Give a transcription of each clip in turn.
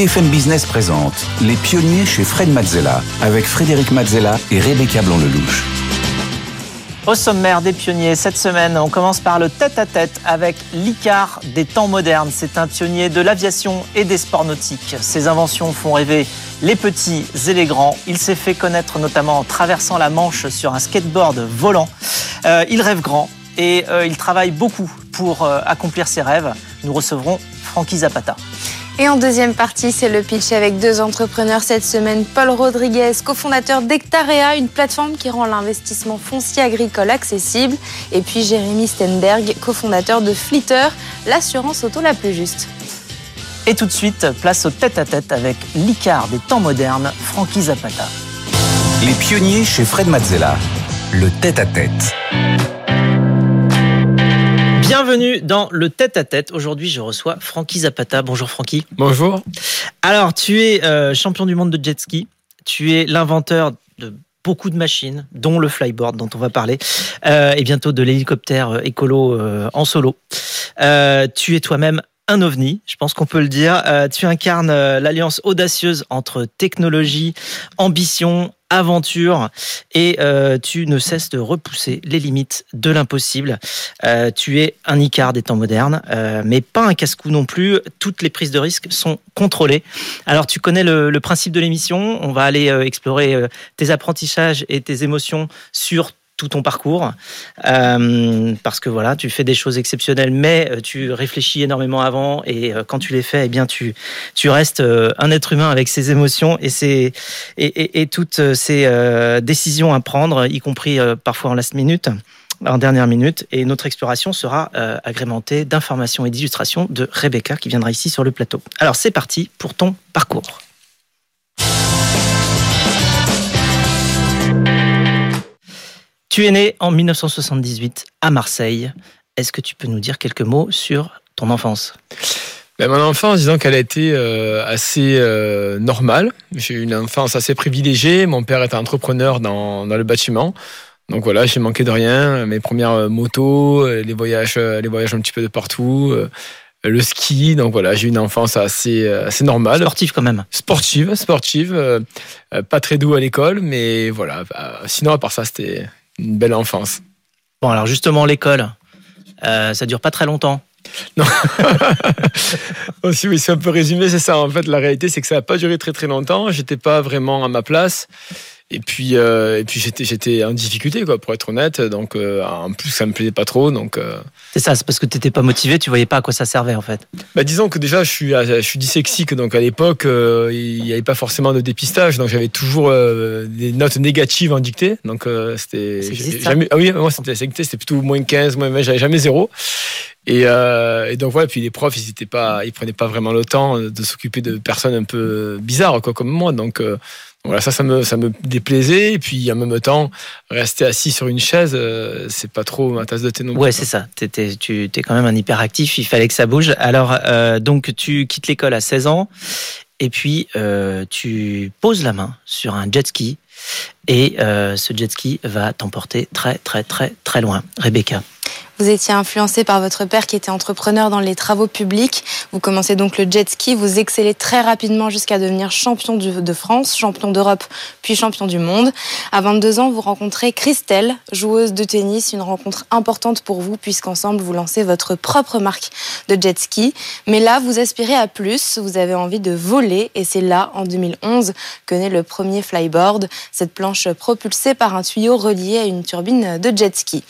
BFM Business présente Les pionniers chez Fred Mazzella avec Frédéric Mazzella et Rebecca Blanc-Lelouch. Au sommaire des pionniers, cette semaine, on commence par le tête-à-tête avec l'Icar des temps modernes. C'est un pionnier de l'aviation et des sports nautiques. Ses inventions font rêver les petits et les grands. Il s'est fait connaître notamment en traversant la Manche sur un skateboard volant. Euh, il rêve grand et euh, il travaille beaucoup pour euh, accomplir ses rêves. Nous recevrons Frankie Zapata. Et en deuxième partie, c'est le pitch avec deux entrepreneurs cette semaine. Paul Rodriguez, cofondateur d'Hectarea, une plateforme qui rend l'investissement foncier agricole accessible. Et puis Jérémy Stenberg, cofondateur de Flitter, l'assurance auto la plus juste. Et tout de suite, place au tête-à-tête avec l'Icar des temps modernes, Frankie Zapata. Les pionniers chez Fred Mazzella. Le tête-à-tête. Bienvenue dans le tête-à-tête. Aujourd'hui, je reçois Frankie Zapata. Bonjour Francky. Bonjour. Alors, tu es euh, champion du monde de jet ski. Tu es l'inventeur de beaucoup de machines, dont le flyboard dont on va parler, euh, et bientôt de l'hélicoptère euh, écolo euh, en solo. Tu es toi-même un ovni, je pense qu'on peut le dire. Euh, tu incarnes euh, l'alliance audacieuse entre technologie, ambition, aventure et euh, tu ne cesses de repousser les limites de l'impossible. Tu es un Icare des temps modernes, mais pas un casse-cou non plus. Toutes les prises de risque sont contrôlées. Alors tu connais le, le principe de l'émission. On va aller explorer tes apprentissages et tes émotions sur tout ton parcours euh, parce que voilà tu fais des choses exceptionnelles mais euh, tu réfléchis énormément avant et euh, quand tu les fais eh bien tu tu restes un être humain avec ses émotions et ses et, et, toutes ces décisions à prendre y compris parfois en last minute en dernière minute et notre exploration sera agrémentée d'informations et d'illustrations de Rebecca qui viendra ici sur le plateau. Alors c'est parti pour ton parcours. Tu es né en 1978 à Marseille. Est-ce que tu peux nous dire quelques mots sur ton enfance? Ben, mon enfance, disons qu'elle a été euh, assez euh, normale. J'ai eu une enfance assez privilégiée. Mon père était entrepreneur dans, dans le bâtiment. Donc voilà, j'ai manqué de rien. Mes premières euh, motos, les voyages, les voyages un petit peu de partout, le ski. Donc voilà, j'ai eu une enfance assez, assez normale. Sportif quand même. Sportive, sportive. pas très doux à l'école, mais voilà. Euh, sinon, à part ça, c'était une belle enfance. Bon alors justement l'école, euh, ça dure pas très longtemps. Aussi, oui, c'est un peu résumé, c'est ça. En fait, la réalité, c'est que ça n'a pas duré très très longtemps. J'étais pas vraiment à ma place. Et puis, euh, et puis j'étais, j'étais en difficulté, quoi, pour être honnête. Donc, euh, en plus, ça me plaisait pas trop. Donc, euh, C'est ça, c'est parce que t'étais pas motivé, tu voyais pas à quoi ça servait en fait. bah, disons que déjà, je suis, je suis dyslexique. Donc, à l'époque, il n'y avait pas forcément de dépistage. Donc, j'avais toujours des notes négatives en dictée. Donc, c'était. Jamais, ah oui, moi, c'était, c'était c'était plutôt moins 15, moins 20. J'avais jamais zéro. Et, euh, et donc voilà, puis les profs, ils étaient pas, ils prenaient pas vraiment le temps de s'occuper de personnes un peu bizarres, quoi, comme moi. Donc euh, voilà, ça, ça me, ça me déplaisait. Et puis en même temps, rester assis sur une chaise, euh, c'est pas trop ma tasse de thé non plus. Ouais, c'est ça. T'étais, tu es quand même un hyperactif, il fallait que ça bouge. Alors, euh, donc, tu quittes l'école à 16 ans, et puis euh, tu poses la main sur un jet ski, et ce jet ski va t'emporter très, très, très, très loin. Rebecca. Vous étiez influencé par votre père qui était entrepreneur dans les travaux publics. Vous commencez donc le jet ski, vous excellez très rapidement jusqu'à devenir champion de France, champion d'Europe, puis champion du monde. À 22 ans, vous rencontrez Christelle, joueuse de tennis, une rencontre importante pour vous puisqu'ensemble vous lancez votre propre marque de jet ski. Mais là, vous aspirez à plus, vous avez envie de voler et c'est là, en 2011, que naît le premier flyboard, cette planche propulsée par un tuyau relié à une turbine de jet ski.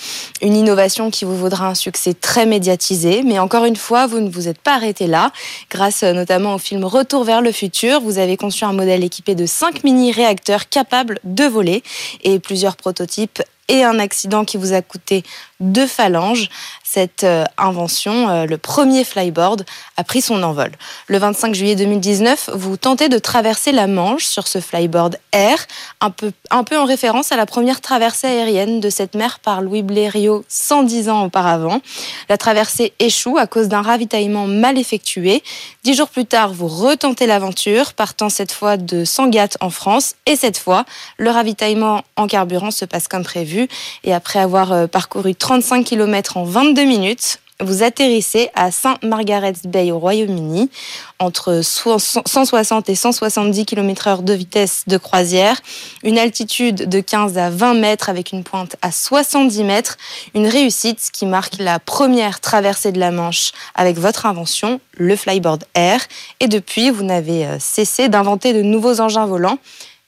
Une innovation qui vous vaudra un succès très médiatisé, mais encore une fois, vous ne vous êtes pas arrêté là. Grâce euh, notamment au film Retour vers le futur, vous avez conçu un modèle équipé de 5 mini-réacteurs capables de voler et plusieurs prototypes et un accident qui vous a coûté deux phalanges. Cette euh, invention, euh, le premier flyboard, a pris son envol. Le 25 juillet 2019, vous tentez de traverser la Manche sur ce flyboard Air, un peu, un peu en référence à la première traversée aérienne de cette mer par Louis Blériot 110 ans auparavant. La traversée échoue à cause d'un ravitaillement mal effectué. Dix jours plus tard, vous retentez l'aventure, partant cette fois de Sangatte en France. Et cette fois, le ravitaillement en carburant se passe comme prévu. Et après avoir euh, parcouru 35 km en 22 minutes, vous atterrissez à Saint Margaret's Bay au Royaume-Uni, entre 160 et 170 km/h de vitesse de croisière, une altitude de 15 à 20 mètres avec une pointe à 70 mètres, une réussite qui marque la première traversée de la Manche avec votre invention, le Flyboard Air. Et depuis, vous n'avez euh, cessé d'inventer de nouveaux engins volants.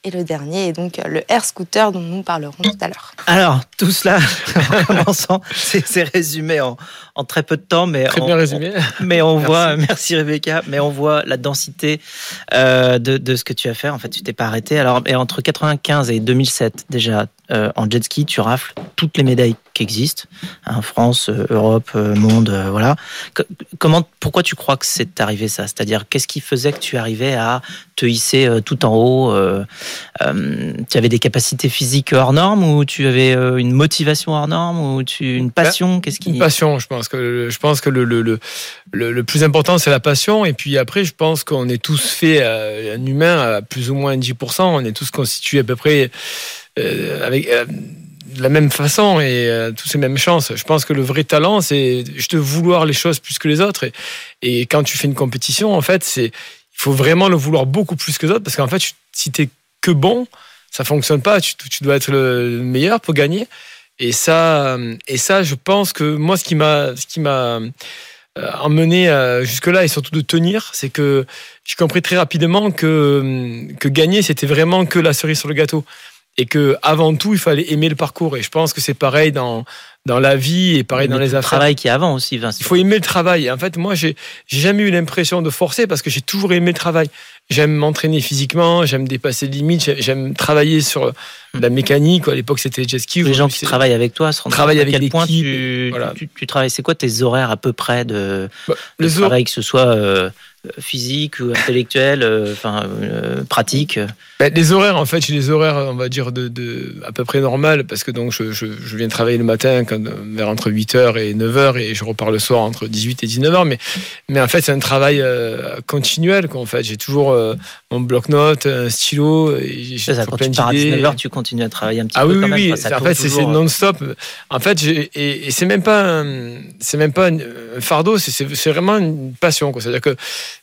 Et le dernier est donc le air scooter dont nous parlerons tout à l'heure. Alors, tout cela, en commençant, c'est résumé en, en, très peu de temps, mais très on, bien résumé. mais on voit, merci Rebecca, mais on voit la densité euh, de, de, ce que tu as fait. En fait, tu t'es pas arrêté. Alors, et entre 95 et 2007, déjà, euh, en jet ski, tu rafles toutes les médailles qui existent, hein, France, euh, Europe, euh, monde, voilà. comment, pourquoi tu crois que c'est arrivé ça? C'est-à-dire, qu'est-ce qui faisait que tu arrivais à te hisser tout en haut Tu avais des capacités physiques hors normes ou tu avais une motivation hors norme ou tu, une bah, passion? Qu'est-ce qui Une passion, je pense que je pense que le le, le, le, plus important c'est la passion. Et puis après je pense qu'on est tous faits un humain à plus ou moins 10%, on est tous constitués à peu près avec euh, de la même façon et euh, toutes ces mêmes chances. Je pense que le vrai talent, c'est juste vouloir les choses plus que les autres. Et, quand tu fais une compétition, en fait, c'est il faut vraiment le vouloir beaucoup plus que les autres parce qu'en fait, tu, si t'es que bon, ça fonctionne pas. Tu, tu, dois être le meilleur pour gagner. Et ça, et ça, je pense que moi, ce qui m'a, ce qui m'a emmené jusque-là et surtout de tenir, c'est que j'ai compris très rapidement que, que gagner, c'était vraiment que la cerise sur le gâteau et que avant tout il fallait aimer le parcours et je pense que c'est pareil dans dans la vie et pareil dans les affaires. Le travail qui est avant aussi Vincent. Il faut aimer le travail. En fait, moi j'ai j'ai jamais eu l'impression de forcer parce que j'ai toujours aimé le travail. J'aime m'entraîner physiquement, j'aime dépasser les limites, j'aime travailler sur la mécanique. À l'époque, c'était jet ski. Les gens qui travaillent avec toi se rendent compte à quel point tu, tu, travailles. C'est quoi tes horaires à peu près de, bah, travail, que ce soit euh, physique ou intellectuel, euh, enfin euh, pratique Les horaires, en fait, j'ai des horaires, on va dire, de, à peu près normal parce que donc je, je, viens travailler le matin vers entre 8h et 9h et je repars le soir entre 18 et 19h. Mais, mais en fait, c'est un travail euh, continuel. Quoi, en fait, j'ai toujours mon bloc-notes, un stylo. Et ça, quand tu pars à 19h, tu continues à travailler un petit ah, peu. Ah oui, quand oui, même. en fait, c'est non-stop. En fait, et, et c'est même pas, c'est même pas un fardeau, c'est vraiment une passion. C'est-à-dire que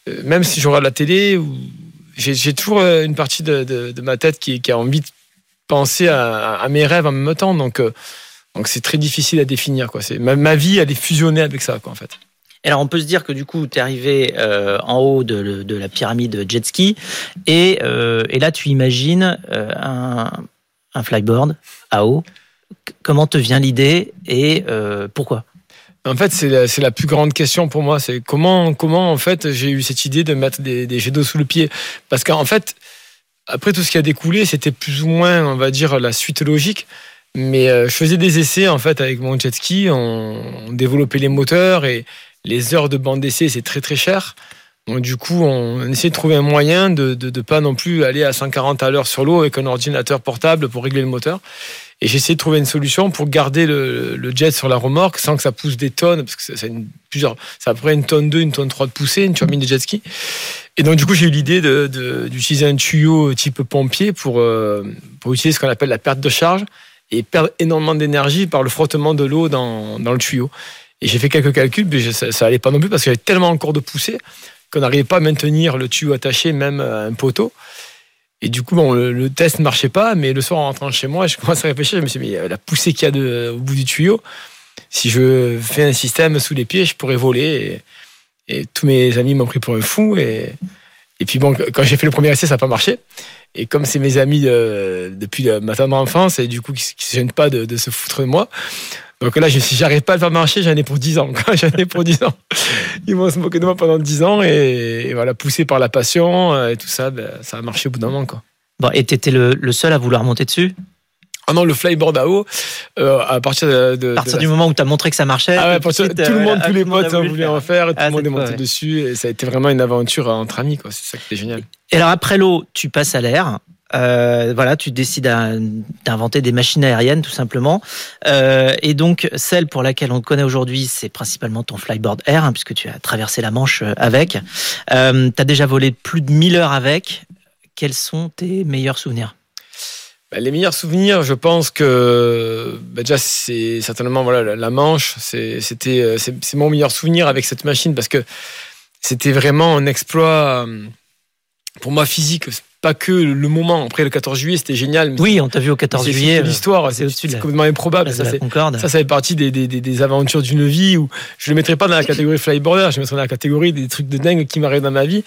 euh, même si je regarde la télé, j'ai toujours euh, une partie de, ma tête qui, a envie de penser à, mes rêves en même temps. Donc, euh, donc c'est très difficile à définir. Quoi. Ma, ma vie, elle est fusionnée avec ça, quoi, en fait. Alors on peut se dire que du coup tu es arrivé en haut de, la pyramide jet ski et, et là tu imagines un, un, flyboard à eau. Comment te vient l'idée et pourquoi? En fait, c'est la, plus grande question pour moi. C'est comment, comment en fait, j'ai eu cette idée de mettre des, jets d'eau sous le pied? Parce qu'en fait, après tout ce qui a découlé, c'était plus ou moins, on va dire, la suite logique. Mais euh, je faisais des essais en fait avec mon jet ski, on, on développait les moteurs et les heures de bande d'essai, c'est très très cher. Donc du coup, on essayait de trouver un moyen de ne pas non plus aller à 140 à l'heure sur l'eau avec un ordinateur portable pour régler le moteur. Et j'ai essayé de trouver une solution pour garder le, jet sur la remorque sans que ça pousse des tonnes, parce que c'est plusieurs, c'est à peu près une tonne 2, une tonne 3 de poussée, une turbine de jet ski. Et donc, du coup, j'ai eu l'idée d'utiliser un tuyau type pompier pour, euh, pour utiliser ce qu'on appelle la perte de charge et perdre énormément d'énergie par le frottement de l'eau dans, dans le tuyau. Et j'ai fait quelques calculs, mais ça, ça allait pas non plus parce qu'il y avait tellement encore de poussée qu'on n'arrivait pas à maintenir le tuyau attaché même à un poteau. Et du coup, bon, le, test ne marchait pas, mais le soir en rentrant chez moi, je commence à réfléchir, je me suis dit, mais la poussée qu'il y a au bout du tuyau, si je fais un système sous les pieds, je pourrais voler. Et, tous mes amis m'ont pris pour un fou. Et, et puis bon, quand j'ai fait le premier essai, ça n'a pas marché. Et comme c'est mes amis depuis ma tendre enfance, et du coup, qui ne se gênent pas de, de, se foutre de moi, donc là, si j'arrive pas à le faire marcher, j'en ai pour 10 ans. J'en ai pour 10 ans. Ils vont se moquer de moi pendant 10 ans et, voilà, poussé par la passion euh, et tout ça, ben, ça a marché au bout d'un moment. Quoi. Bon, et t'étais le, le seul à vouloir monter dessus? Ah non, le flyboard à eau, euh, à partir de. à partir du moment où tu as montré que ça marchait. Ah ouais, tout, le monde, euh, tous les potes voulaient en faire, tout le ah, monde est monté dessus, et ça a été vraiment une aventure entre amis, quoi. C'est ça qui était génial. Et alors après l'eau, tu passes à l'air. Euh, voilà, tu décides d'inventer des machines aériennes tout simplement. Euh, et donc celle pour laquelle on te connaît aujourd'hui, c'est principalement ton flyboard air, hein, puisque tu as traversé la Manche euh, avec. Euh, tu as déjà volé plus de 1000 heures avec. Quels sont tes meilleurs souvenirs? Bah, les meilleurs souvenirs, je pense que bah, déjà c'est certainement voilà la Manche, c'était c'est mon meilleur souvenir avec cette machine parce que c'était vraiment un exploit pour moi physique pas que le moment. Après le 14 juillet, c'était génial. oui, on t'a vu au 14 juillet. L'histoire, c'est complètement improbable. Ça, ça, ça fait partie des, des, des, aventures d'une vie où je le mettrais pas dans la catégorie flyboarder, je le mettrais dans la catégorie des trucs de dingue qui m'arrivent dans ma vie.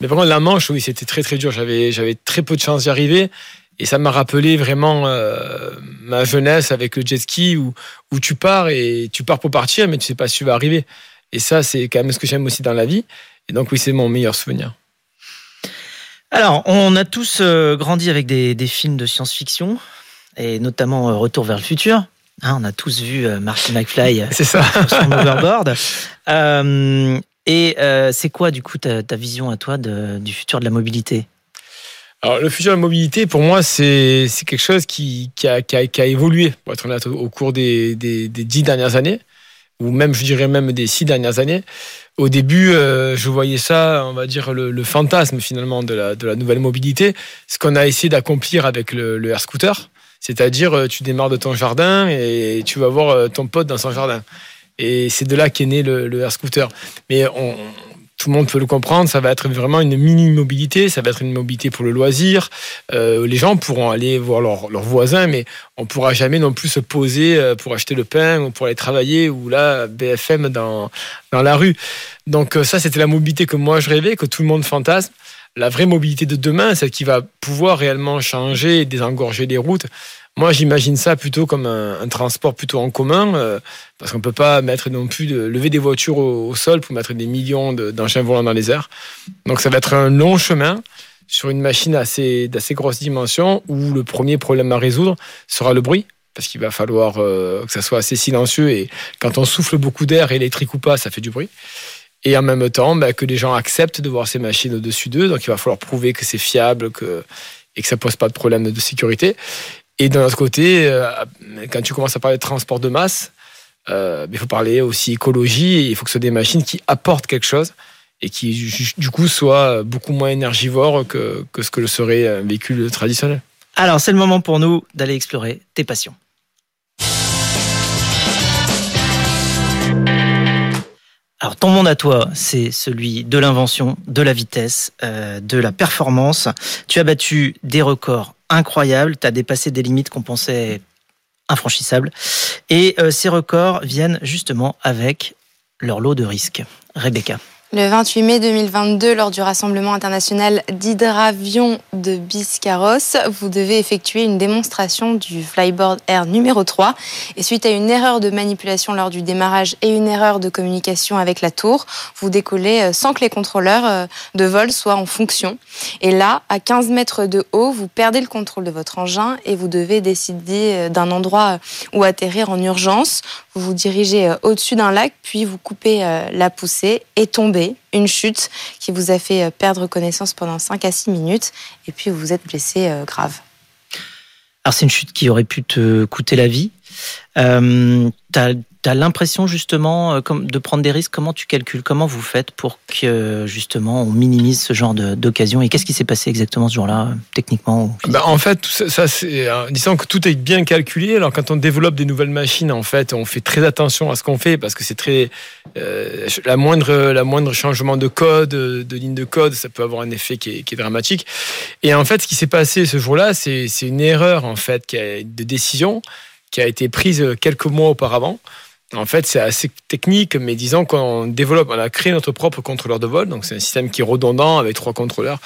Mais par contre, la Manche, oui, c'était très très dur. J'avais j'avais très peu de chance d'y arriver. Et ça m'a rappelé vraiment euh, ma jeunesse avec le jet ski où, où tu pars et tu pars pour partir, mais tu sais pas si tu vas arriver. Et ça, c'est quand même ce que j'aime aussi dans la vie. Et donc, oui, c'est mon meilleur souvenir. Alors, on a tous euh, grandi avec des, films de science-fiction, et notamment euh, Retour vers le futur. Hein, on a tous vu euh, Marty McFly c'est ça. sur son overboard. et c'est quoi, du coup, ta, vision à toi du futur de la mobilité? Alors, le futur de la mobilité, pour moi, c'est quelque chose qui, a, évolué, pour être honnête, au cours des, des, dix dernières années, ou même, je dirais même des six dernières années au début, euh, je voyais ça, on va dire, le, fantasme finalement de la, nouvelle mobilité, ce qu'on a essayé d'accomplir avec le, le air scooter. C'est-à-dire, euh, tu démarres de ton jardin et tu vas voir euh, ton pote dans son jardin. Et c'est de là qu'est né le, le air scooter. Mais on, tout le monde peut le comprendre, ça va être vraiment une mini-mobilité, ça va être une mobilité pour le loisir. Euh, les gens pourront aller voir leurs voisins, mais on ne pourra jamais non plus se poser euh, pour acheter le pain ou pour aller travailler ou là, BFM dans, dans la rue. Donc euh, ça, c'était la mobilité que moi je rêvais, que tout le monde fantasme. La vraie mobilité de demain, celle qui va pouvoir réellement changer et désengorger les routes, moi, j'imagine ça plutôt comme un, transport plutôt en commun, euh, parce qu'on peut pas mettre non plus de lever des voitures au, sol pour mettre des millions d'engins volants dans les airs. Donc, ça va être un long chemin sur une machine assez d'assez grosse dimension où le premier problème à résoudre sera le bruit parce qu'il va falloir euh, que ça soit assez silencieux et quand on souffle beaucoup d'air, électrique ou pas, ça fait du bruit. Et en même temps, bah, que les gens acceptent de voir ces machines au-dessus d'eux. Donc il va falloir prouver que c'est fiable que, et que ça pose pas de problème de sécurité. Et d'un autre côté, euh, quand tu commences à parler de transport de masse, euh, il faut parler aussi écologie. il faut que ce soit des machines qui apportent quelque chose et qui, du coup, soient beaucoup moins énergivores que ce que le serait un véhicule traditionnel. Alors, c'est le moment pour nous d'aller explorer tes passions. Alors ton monde à toi, c'est celui de l'invention, de la vitesse, euh, de la performance. Tu as battu des records incroyables, tu as dépassé des limites qu'on pensait infranchissables. Et euh, ces records viennent justement avec leur lot de risques. Rebecca. Le 28 mai 2022, lors du Rassemblement international d'hydravion de Biscarrosse, vous devez effectuer une démonstration du Flyboard Air numéro 3. Et suite à une erreur de manipulation lors du démarrage et une erreur de communication avec la tour, vous décollez euh, sans que les contrôleurs euh, de vol soient en fonction. Et là, à 15 mètres de haut, vous perdez le contrôle de votre engin et vous devez décider euh, d'un endroit où atterrir en urgence. Vous vous dirigez au-dessus d'un lac, puis vous coupez la poussée et tombez une chute qui vous a fait euh, perdre connaissance pendant 5 à 6 minutes, et puis vous vous êtes blessé euh, grave. Alors c'est une chute qui aurait pu te coûter la vie. Euh, l'impression justement euh, de prendre des risques Comment tu calcules Comment vous faites pour que justement on minimise ce genre d'occasion Et qu'est-ce qui s'est passé exactement ce jour-là, techniquement bah, En fait, ça, c'est euh, disons que tout est bien calculé. Alors quand on développe des nouvelles machines, en fait, on fait très attention à ce qu'on fait parce que c'est très euh, la moindre la moindre changement de code, de ligne de code, ça peut avoir un effet qui est, dramatique. Et en fait, ce qui s'est passé ce jour-là, c'est une erreur en fait de décision qui a été prise quelques mois auparavant. En fait, c'est assez technique, mais disons qu'on développe, on a créé notre propre contrôleur de vol, donc c'est un système qui est redondant avec trois contrôleurs.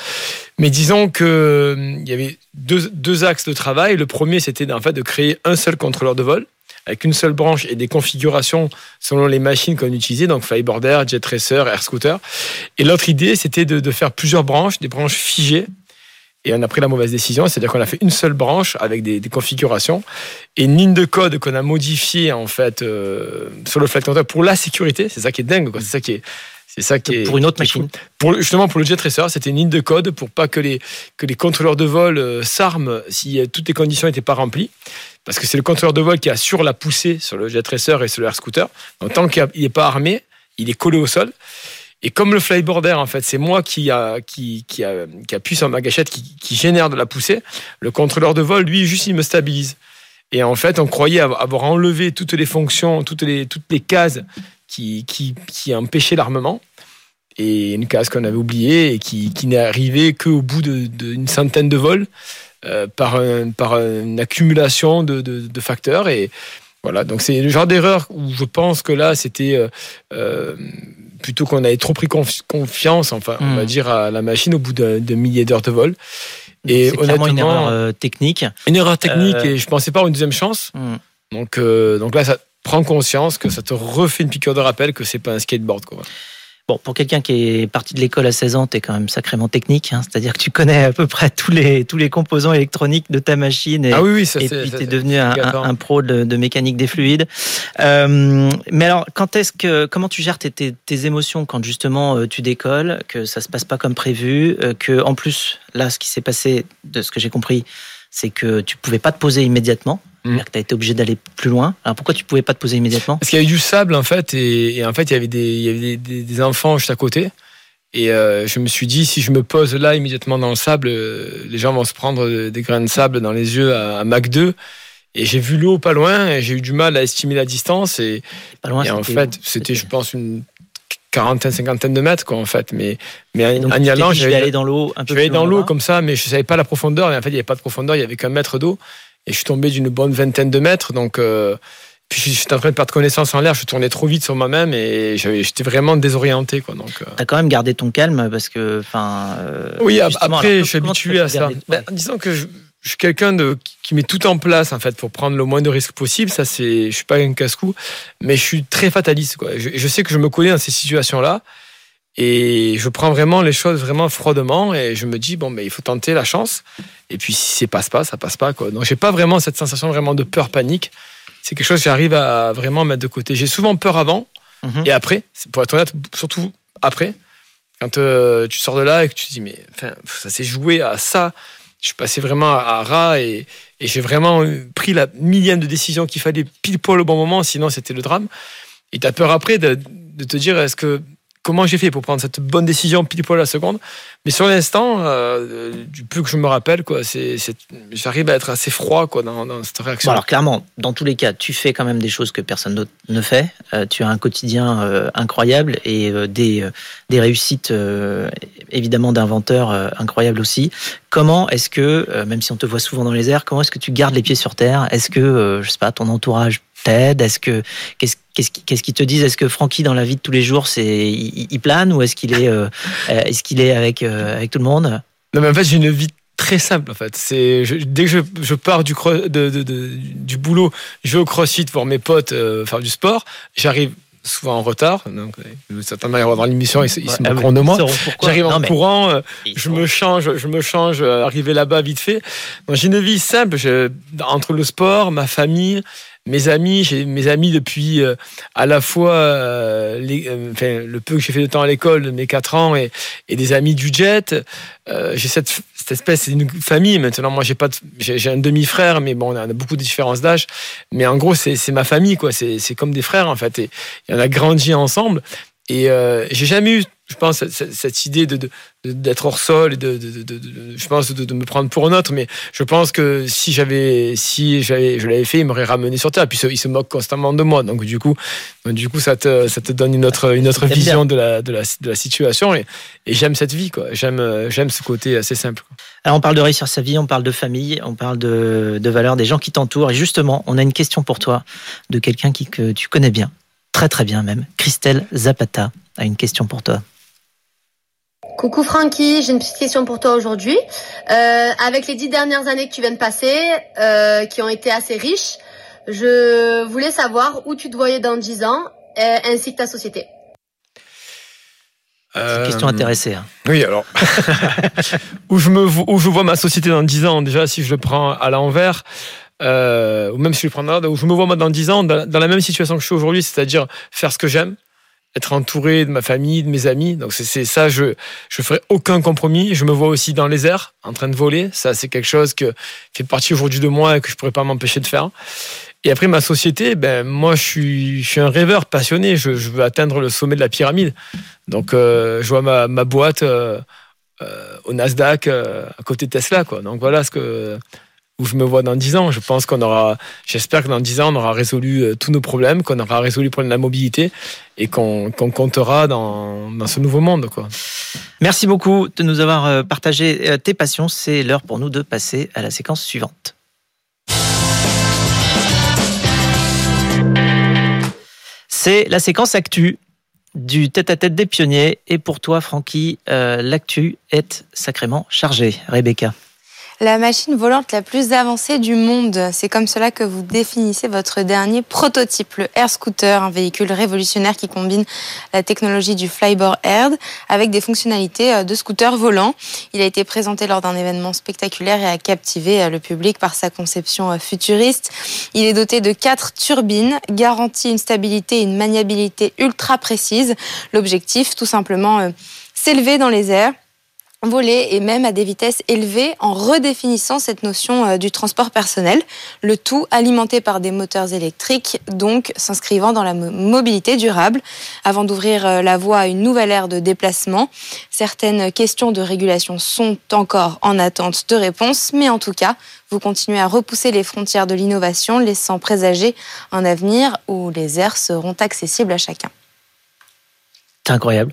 Mais disons qu'il hum, y avait deux, axes de travail. Le premier, c'était en fait de créer un seul contrôleur de vol avec une seule branche et des configurations selon les machines qu'on utilisait, donc flyboarder, jet racer, air scooter. Et l'autre idée, c'était de, faire plusieurs branches, des branches figées, et on a pris la mauvaise décision, c'est-à-dire qu'on a fait une seule branche avec des, configurations et une ligne de code qu'on a modifiée en fait euh, sur le flight controller pour la sécurité. C'est ça qui est dingue, C'est ça qui est, c'est ça qui est pour une autre machine. Pour, justement pour le jet racer, c'était une ligne de code pour pas que les que les contrôleurs de vol euh, s'arment si euh, toutes les conditions n'étaient pas remplies. Parce que c'est le contrôleur de vol qui assure la poussée sur le jet racer et sur le air scooter. Donc tant qu'il n'est pas armé, il est collé au sol. Et comme le flyboarder, en fait, c'est moi qui a, qui, qui, a, qui appuie sur ma gâchette, qui, génère de la poussée, le contrôleur de vol, lui, juste, il me stabilise. Et en fait, on croyait avoir enlevé toutes les fonctions, toutes les, toutes les cases qui, qui, qui empêchaient l'armement. Et une case qu'on avait oubliée et qui, qui n'est arrivée qu'au bout d'une centaine de vols euh, par, un, par une accumulation de, de, de facteurs. Et voilà, donc c'est le genre d'erreur où je pense que là, c'était euh, euh plutôt qu'on avait trop pris confiance, enfin, on va hmm. dire, à la machine au bout de, de milliers d'heures de vol. Et honnêtement, une erreur euh, technique. Une erreur technique euh, et je pensais pas à une deuxième chance. Hmm. Donc, euh, donc là, ça prend conscience que ça te refait une piqûre de rappel que c'est pas un skateboard. Quoi. Bon, pour quelqu'un qui est parti de l'école à 16 ans, tu es quand même sacrément technique. Hein. C'est-à-dire que tu connais à peu près tous les, tous les composants électroniques de ta machine. Et, ah oui, oui, ça, et puis tu es devenu un, un, pro de, mécanique des fluides. Euh, mais alors, quand est-ce que, comment tu gères tes, tes, tes, émotions quand justement euh, tu décolles, que ça se passe pas comme prévu, euh, que en plus, là, ce qui s'est passé, de ce que j'ai compris, c'est que tu pouvais pas te poser immédiatement? Mmh. Que tu as été obligé d'aller plus loin. Alors pourquoi tu pouvais pas te poser immédiatement? Parce qu'il y avait du sable en fait, et, en fait il y avait des, il y avait des, des, enfants juste à côté. Et euh, je me suis dit, si je me pose là immédiatement dans le sable, euh, les gens vont se prendre des grains de sable dans les yeux à, à Mach 2. Et j'ai vu l'eau pas loin, et j'ai eu du mal à estimer la distance. Et, pas loin, et en fait, c'était, je pense, une quarantaine, cinquantaine de mètres, quoi, en fait. Mais, mais en y allant, je vais aller dans l'eau un peu. Je vais aller dans l'eau comme ça, mais je savais pas la profondeur. Et en fait, il n'y avait pas de profondeur, il y avait qu'un mètre d'eau. Et je suis tombé d'une bonne vingtaine de mètres. Donc, euh, puis j'étais en train de perdre connaissance en l'air. Je tournais trop vite sur moi-même et j'étais vraiment désorienté. Quoi, donc, euh... T'as quand même gardé ton calme parce que, enfin. Euh, oui, après, je suis habitué à ça. Ben, disons que je, je suis quelqu'un de qui met tout en place en fait pour prendre le moins de risques possible. Ça, c'est, je suis pas un casse-cou, mais je suis très fataliste. Quoi. Je, je sais que je me connais dans ces situations-là. Et je prends vraiment les choses vraiment froidement et je me dis bon mais il faut tenter la chance et puis si ça passe pas ça passe pas quoi. Donc j'ai pas vraiment cette sensation vraiment de peur panique. C'est quelque chose que j'arrive à vraiment mettre de côté. J'ai souvent peur avant mhm. et après pour être honnête surtout après quand euh, tu sors de là et que tu te dis mais enfin ça s'est joué à ça. Je suis passé vraiment à, ras et, et j'ai vraiment pris la millième de décision qu'il fallait pile poil au bon moment sinon c'était le drame. Et tu as peur après de, de te dire est-ce que comment j'ai fait pour prendre cette bonne décision pile poil à la seconde. Mais sur l'instant, euh, du peu que je me rappelle, quoi, c'est, j'arrive à être assez froid quoi, dans, cette réaction. Alors clairement, dans tous les cas, tu fais quand même des choses que personne d'autre ne fait. Euh, tu as un quotidien euh, incroyable et des, des réussites évidemment d'inventeurs incroyables aussi. Comment est-ce que, même si on te voit souvent dans les airs, comment est-ce que tu gardes les pieds sur terre? Est-ce que, je sais pas, ton entourage t'aide? Est-ce que qu'est-ce qu'est-ce qu'ils te disent? Est-ce que Francky dans la vie de tous les jours, c'est il, plane ou est-ce qu'il est, euh, est-ce qu'il est avec euh, avec tout le monde? Non, mais en fait, j'ai une vie très simple en fait. C'est dès que je, je pars du, de, de, de, du boulot, je vais au CrossFit voir mes potes euh, faire du sport. J'arrive souvent en retard. Donc, certainement y avoir dans l'émission, ils, ils se ah moqueront de moi. J'arrive en courant, je me change, je me change, arriver là-bas vite fait. J'ai une vie simple. Je, entre le sport, ma famille, mes amis, mes amis depuis euh, à la fois euh, euh, le peu que j'ai fait de temps à l'école, mes 4 ans, et, des amis du jet. j'ai cette, espèce, c'est famille maintenant. Moi, j'ai pas, j'ai un demi-frère, mais bon, on a beaucoup de différences d'âge. Mais en gros, c'est ma famille, quoi. C'est comme des frères en fait. Et, et on a grandi ensemble. Et j'ai jamais eu je pense, cette, idée de, d'être hors sol, et de, je pense, de, me prendre pour un autre. Mais je pense que si j'avais, si j'avais, je l'avais fait, il m'aurait ramené sur terre. Puis il se moque constamment de moi. Donc du coup, du coup, ça te, ça te donne une autre, une autre vision de la, de la, de la situation. Et, et j'aime cette vie, quoi. J'aime, j'aime ce côté assez simple. Alors on parle de réussir sa vie, on parle de famille, on parle de, de valeurs des gens qui t'entourent. Et justement, on a une question pour toi de quelqu'un qui que tu connais bien, très très bien même. Christelle Zapata a une question pour toi. Coucou Francky, j'ai une petite question pour toi aujourd'hui. Euh, avec les dix dernières années que tu viens de passer, euh, qui ont été assez riches, je voulais savoir où tu te voyais dans dix ans, euh, ainsi que ta société. Une question intéressée. Hein. Oui, alors où je me où je vois ma société dans dix ans. Déjà, si je le prends à l'envers, ou même si je prends là, je me vois moi dans dix ans, dans, la même situation que je suis aujourd'hui, c'est-à-dire faire ce que j'aime, être entouré de ma famille, de mes amis. Donc c'est ça, je je ferai aucun compromis. Je me vois aussi dans les airs, en train de voler. Ça, c'est quelque chose que fait partie aujourd'hui de moi et que je pourrais pas m'empêcher de faire. Et après ma société, ben moi je suis je suis un rêveur passionné. Je, veux atteindre le sommet de la pyramide. Donc, je vois ma, ma boîte au Nasdaq à côté de Tesla, quoi. Donc voilà ce que où je me vois dans 10 ans. Je pense qu'on aura, j'espère que dans 10 ans, on aura résolu euh, tous nos problèmes, qu'on aura résolu le problème de la mobilité et qu'on comptera dans, dans, ce nouveau monde. Quoi. Merci beaucoup de nous avoir euh, partagé euh, tes passions. C'est l'heure pour nous de passer à la séquence suivante. C'est la séquence actu du tête-à-tête des pionniers. Et pour toi, Francky, l'actu est sacrément chargée. Rebecca la machine volante la plus avancée du monde. C'est comme cela que vous définissez votre dernier prototype, le Air Scooter, un véhicule révolutionnaire qui combine la technologie du flyboard air avec des fonctionnalités euh, de scooter volant. Il a été présenté lors d'un événement spectaculaire et a captivé euh, le public par sa conception euh, futuriste. Il est doté de quatre turbines, garantit une stabilité et une maniabilité ultra précise. L'objectif, tout simplement, s'élever dans les airs voler et même à des vitesses élevées en redéfinissant cette notion euh, du transport personnel, le tout alimenté par des moteurs électriques, donc s'inscrivant dans la mobilité durable. Avant d'ouvrir euh, la voie à une nouvelle ère de déplacement, certaines questions de régulation sont encore en attente de réponse, mais en tout cas, vous continuez à repousser les frontières de l'innovation, laissant présager un avenir où les airs seront accessibles à chacun. C'est incroyable.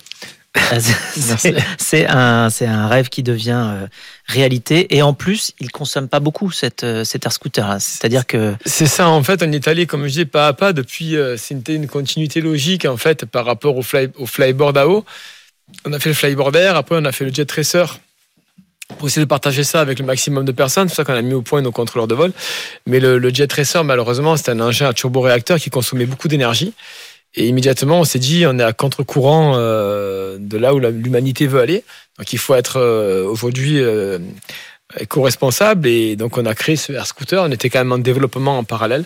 C'est un, un rêve qui devient euh, réalité. Et en plus, il consomme pas beaucoup cette, euh, cet air scooter. C'est-à-dire que c'est ça. En fait, on est allé, comme je dis, pas à pas depuis. Euh, c'était une continuité logique en fait par rapport au, fly, au flyboard à eau. On a fait le flyboard air. Après, on a fait le jet racer pour essayer de partager ça avec le maximum de personnes. C'est pour ça qu'on a mis au point nos contrôleurs de vol. Mais le, le jet racer, malheureusement, c'était un engin à turboréacteur qui consommait beaucoup d'énergie. Et immédiatement, on s'est dit, on est à contre-courant euh, de là où l'humanité veut aller. Donc, il faut être euh, aujourd'hui euh, éco-responsable. Et donc, on a créé ce air scooter. On était quand même en développement en parallèle.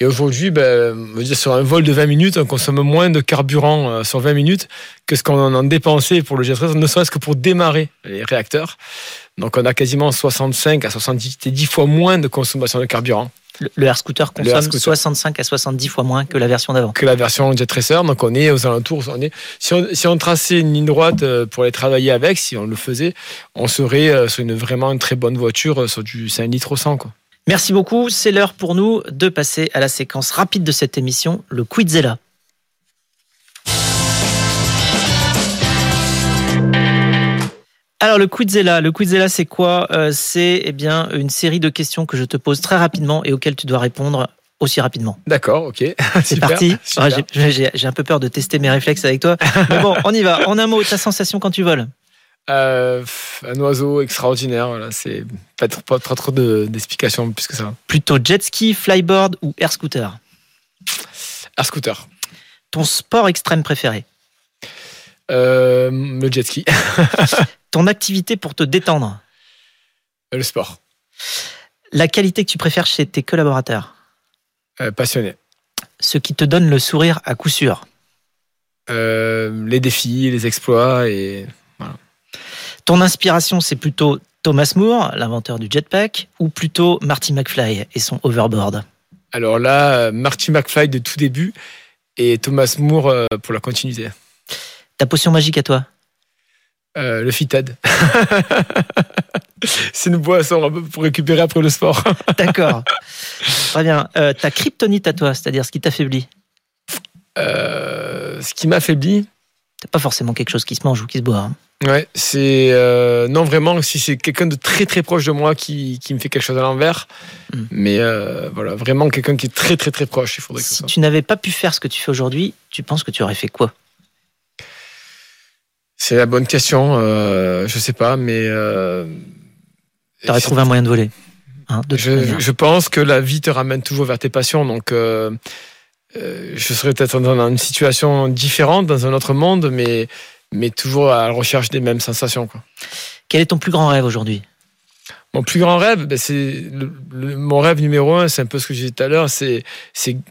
Et aujourd'hui, ben, sur un vol de 20 minutes, on consomme moins de carburant euh, sur 20 minutes que ce qu'on en dépensait pour le jet ne serait-ce que pour démarrer les réacteurs. Donc, on a quasiment 65 à 70 10 fois moins de consommation de carburant. Le, air scooter consomme 65 à 70 fois moins que la version d'avant. Que la version Jet Racer. Donc on est aux alentours. On est, si, on, si on traçait une ligne droite euh, pour aller travailler avec, si on le faisait, on serait euh, sur une vraiment une très bonne voiture euh, sur du 5 litres au 100. Quoi. Merci beaucoup. C'est l'heure pour nous de passer à la séquence rapide de cette émission, le Quizella. Alors le Quizella, le Quizella c'est quoi? Euh, C'est eh bien une série de questions que je te pose très rapidement et auxquelles tu dois répondre aussi rapidement. D'accord, ok. C'est parti. Ah, j'ai un peu peur de tester mes réflexes avec toi. Mais bon, on y va. En un mot, ta sensation quand tu voles euh, Un oiseau extraordinaire. Voilà. C'est pas, pas, trop d'explications plus que ça. Plutôt jet ski, flyboard ou air scooter? Air scooter. Ton sport extrême préféré? Euh, Le jet ski. Ton activité pour te détendre Le sport. La qualité que tu préfères chez tes collaborateurs euh, Passionné. Ce qui te donne le sourire à coup sûr euh, Les défis, les exploits et Ton inspiration, c'est plutôt Thomas Moore, l'inventeur du jetpack, ou plutôt Marty McFly et son overboard? Alors là, Marty McFly de tout début et Thomas Moore euh, pour la continuité. Ta potion magique à toi euh, le FITAD. c'est une boisson pour récupérer après le sport. D'accord. Très bien. Euh, ta kryptonite à toi, c'est-à-dire ce qui t'affaiblit euh, Ce qui m'affaiblit C'est pas forcément quelque chose qui se mange ou qui se boit. Hein. Ouais, c'est non vraiment si c'est quelqu'un de très très proche de moi qui, qui me fait quelque chose à l'envers, hmm. mais voilà vraiment quelqu'un qui est très très très proche. Il faudrait. Si tu n'avais pas pu faire ce que tu fais aujourd'hui, tu penses que tu aurais fait quoi? C'est la bonne question. Euh, je sais pas, mais. Euh, tu aurais trouvé un moyen de voler. Hein, je, pense que la vie te ramène toujours vers tes passions. Donc, euh, euh, je serais peut-être dans une situation différente, dans un autre monde, mais, mais toujours à la recherche des mêmes sensations. Quoi. Quel est ton plus grand rêve aujourd'hui? Mon plus grand rêve, ben c'est mon rêve numéro un, c'est un peu ce que j'ai dit tout à l'heure, c'est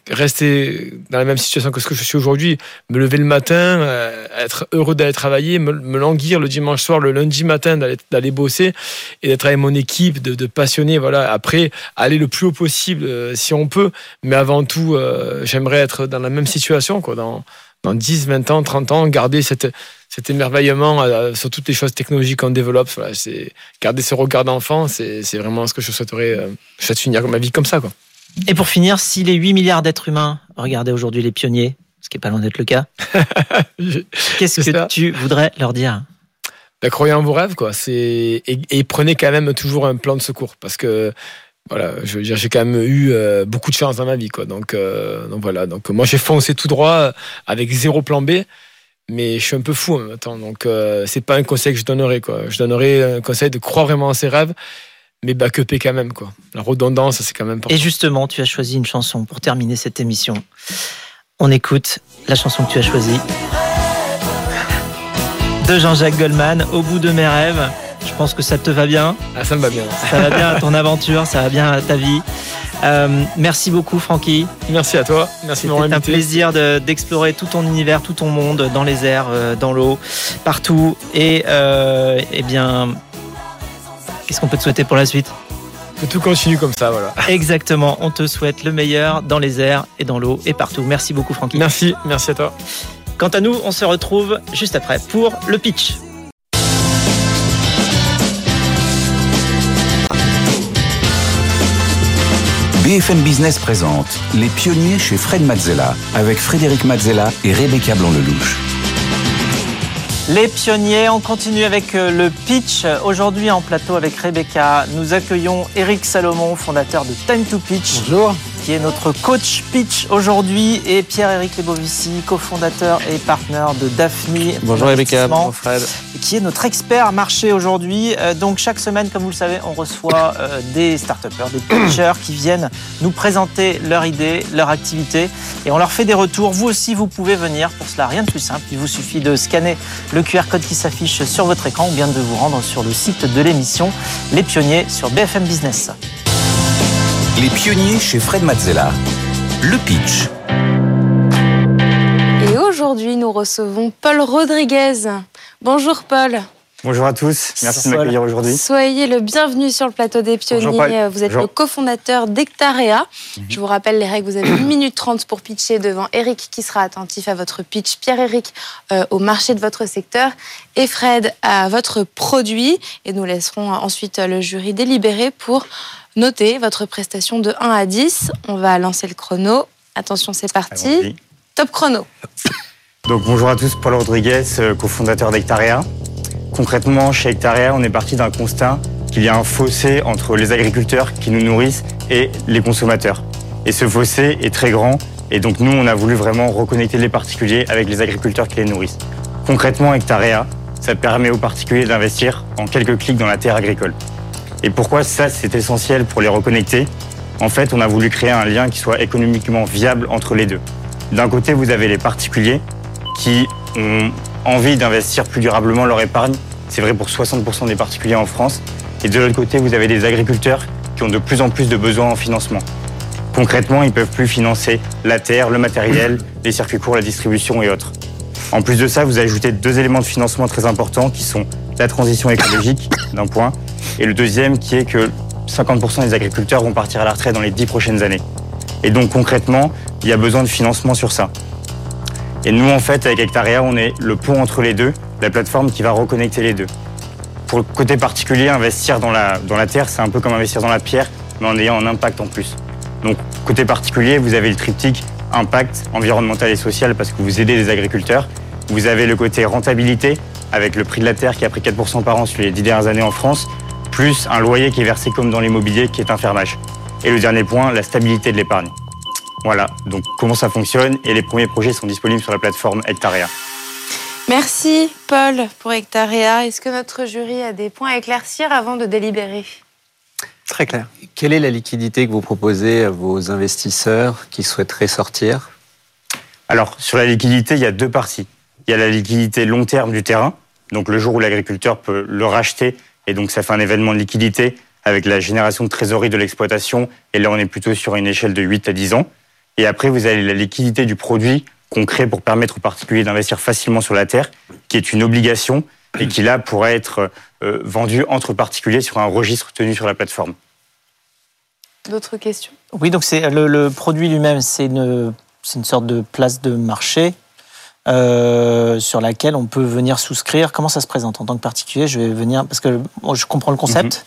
rester dans la même situation que ce que je suis aujourd'hui, me lever le matin, euh, être heureux d'aller travailler, me, languir le dimanche soir, le lundi matin d'aller bosser et d'être avec mon équipe, de, passionnés. Voilà, après aller le plus haut possible euh, si on peut, mais avant tout, euh, j'aimerais être dans la même situation, quoi, dans dans 10, 20 ans, 30 ans, garder cette, cet émerveillement euh, sur toutes les choses technologiques qu'on développe. Voilà, c'est garder ce regard d'enfant, c'est vraiment ce que je souhaiterais. Euh, je souhaite finir ma vie comme ça, quoi. Et pour finir, si les 8 milliards d'êtres humains regardaient aujourd'hui les pionniers, ce qui est pas loin d'être le cas, qu'est-ce que tu voudrais leur dire? Ben, croyez en vos rêves, quoi. C'est et, prenez quand même toujours un plan de secours, parce que voilà, je veux dire, j'ai quand même eu euh, beaucoup de chance dans ma vie, quoi. Donc, donc voilà. Donc moi, j'ai foncé tout droit avec zéro plan B mais je suis un peu fou en même temps. Donc, euh, c'est pas un conseil que je donnerais. Quoi. Je donnerais un conseil de croire vraiment en ses rêves, mais backuper quand même. Quoi. La redondance, c'est quand même important. Et justement, tu as choisi une chanson pour terminer cette émission. On écoute la chanson que tu as choisie de Jean-Jacques Goldman, Au bout de mes rêves. Je pense que ça te va bien. Ah, ça me va bien. Ça va bien à ton aventure, ça va bien à ta vie. Euh, merci beaucoup, Francky. Merci à toi. Merci C'est un plaisir d'explorer tout ton univers, tout ton monde, dans les airs, euh, dans l'eau, partout. Et euh, eh bien, qu'est-ce qu'on peut te souhaiter pour la suite? Que tout continue comme ça, voilà. Exactement. On te souhaite le meilleur dans les airs et dans l'eau et partout. Merci beaucoup, Francky. Merci. Merci à toi. Quant à nous, on se retrouve juste après pour le pitch. BFM Business présente Les pionniers chez Fred Mazzella avec Frédéric Mazzella et Rebecca Blanc-Lelouch. Les pionniers, on continue avec euh, le pitch. Aujourd'hui en plateau avec Rebecca, nous accueillons Eric Salomon, fondateur de Time to Pitch. Bonjour qui est notre coach pitch aujourd'hui, et Pierre-Éric Lebovici, cofondateur et partenaire de Daphne. Bonjour Rebecca, bonjour Fred. Qui est notre expert marché aujourd'hui. Euh, donc chaque semaine, comme vous le savez, on reçoit euh, des start des pitchers qui viennent nous présenter leurs idées, leur activité, et on leur fait des retours. Vous aussi, vous pouvez venir. Pour cela, rien de plus simple. Il vous suffit de scanner le QR code qui s'affiche sur votre écran ou bien de vous rendre sur le site de l'émission Les Pionniers sur BFM Business. Les pionniers chez Fred Mazzella. Le pitch. Et aujourd'hui, nous recevons Paul Rodriguez. Bonjour Paul. Bonjour à tous, merci de m'accueillir aujourd'hui. Soyez le bienvenu sur le plateau des pionniers. Vous êtes le cofondateur d'Ectarea. Mhm. Je vous rappelle les règles, vous avez 1 minute 30 pour pitcher devant Eric qui sera attentif à votre pitch, Pierre-Éric euh, au marché de votre secteur et Fred à votre produit. Et nous laisserons ensuite le jury délibérer pour Notez votre prestation de 1 à 10. On va lancer le chrono. Attention, c'est parti. Top chrono. Donc bonjour à tous, Paul Rodriguez, euh, cofondateur d'Hectarea. Concrètement, chez Hectarea, on est parti d'un constat qu'il y a un fossé entre les agriculteurs qui nous nourrissent et les consommateurs. Et ce fossé est très grand. Et donc nous, on a voulu vraiment reconnecter les particuliers avec les agriculteurs qui les nourrissent. Concrètement, Hectarea, ça permet aux particuliers d'investir en quelques clics dans la terre agricole. Et pourquoi ça, c'est essentiel pour les reconnecter En fait, on a voulu créer un lien qui soit économiquement viable entre les deux. D'un côté, vous avez les particuliers qui ont envie d'investir plus durablement leur épargne. C'est vrai pour 60% des particuliers en France. Et de l'autre côté, vous avez des agriculteurs qui ont de plus en plus de besoins en financement. Concrètement, ils ne peuvent plus financer la terre, le matériel, les circuits courts, la distribution et autres. En plus de ça, vous ajoutez deux éléments de financement très importants qui sont la transition écologique, d'un point, et le deuxième qui est que 50% des agriculteurs vont partir à la retraite dans les 10 prochaines années. Et donc concrètement, il y a besoin de financement sur ça. Et nous, en fait, avec Hectarea, on est le pont entre les deux, la plateforme qui va reconnecter les deux. Pour le côté particulier, investir dans la, dans la terre, c'est un peu comme investir dans la pierre, mais en ayant un impact en plus. Donc, côté particulier, vous avez le triptyque impact environnemental et social parce que vous aidez les agriculteurs. Vous avez le côté rentabilité avec le prix de la terre qui a pris 4% par an sur les 10 dernières années en France plus un loyer qui est versé comme dans l'immobilier, qui est un fermage. Et le dernier point, la stabilité de l'épargne. Voilà, donc comment ça fonctionne et les premiers projets sont disponibles sur la plateforme Hectarea. Merci Paul pour Hectarea. Est-ce que notre jury a des points à éclaircir avant de délibérer? Très clair. Quelle est la liquidité que vous proposez à vos investisseurs qui souhaiteraient sortir? Alors, sur la liquidité, il y a deux parties. Il y a la liquidité long terme du terrain, donc le jour où l'agriculteur peut le racheter et donc, ça fait un événement de liquidité avec la génération de trésorerie de l'exploitation. Et là, on est plutôt sur une échelle de 8 à 10 ans. Et après, vous avez la liquidité du produit qu'on crée pour permettre aux particuliers d'investir facilement sur la terre, qui est une obligation et qui, là, pourrait être euh, vendu entre particuliers sur un registre tenu sur la plateforme. D'autres questions? Oui, donc c'est le, produit lui-même, c'est une, une sorte de place de marché euh, sur laquelle on peut venir souscrire. Comment ça se présente en tant que particulier? Je vais venir parce que je comprends le concept,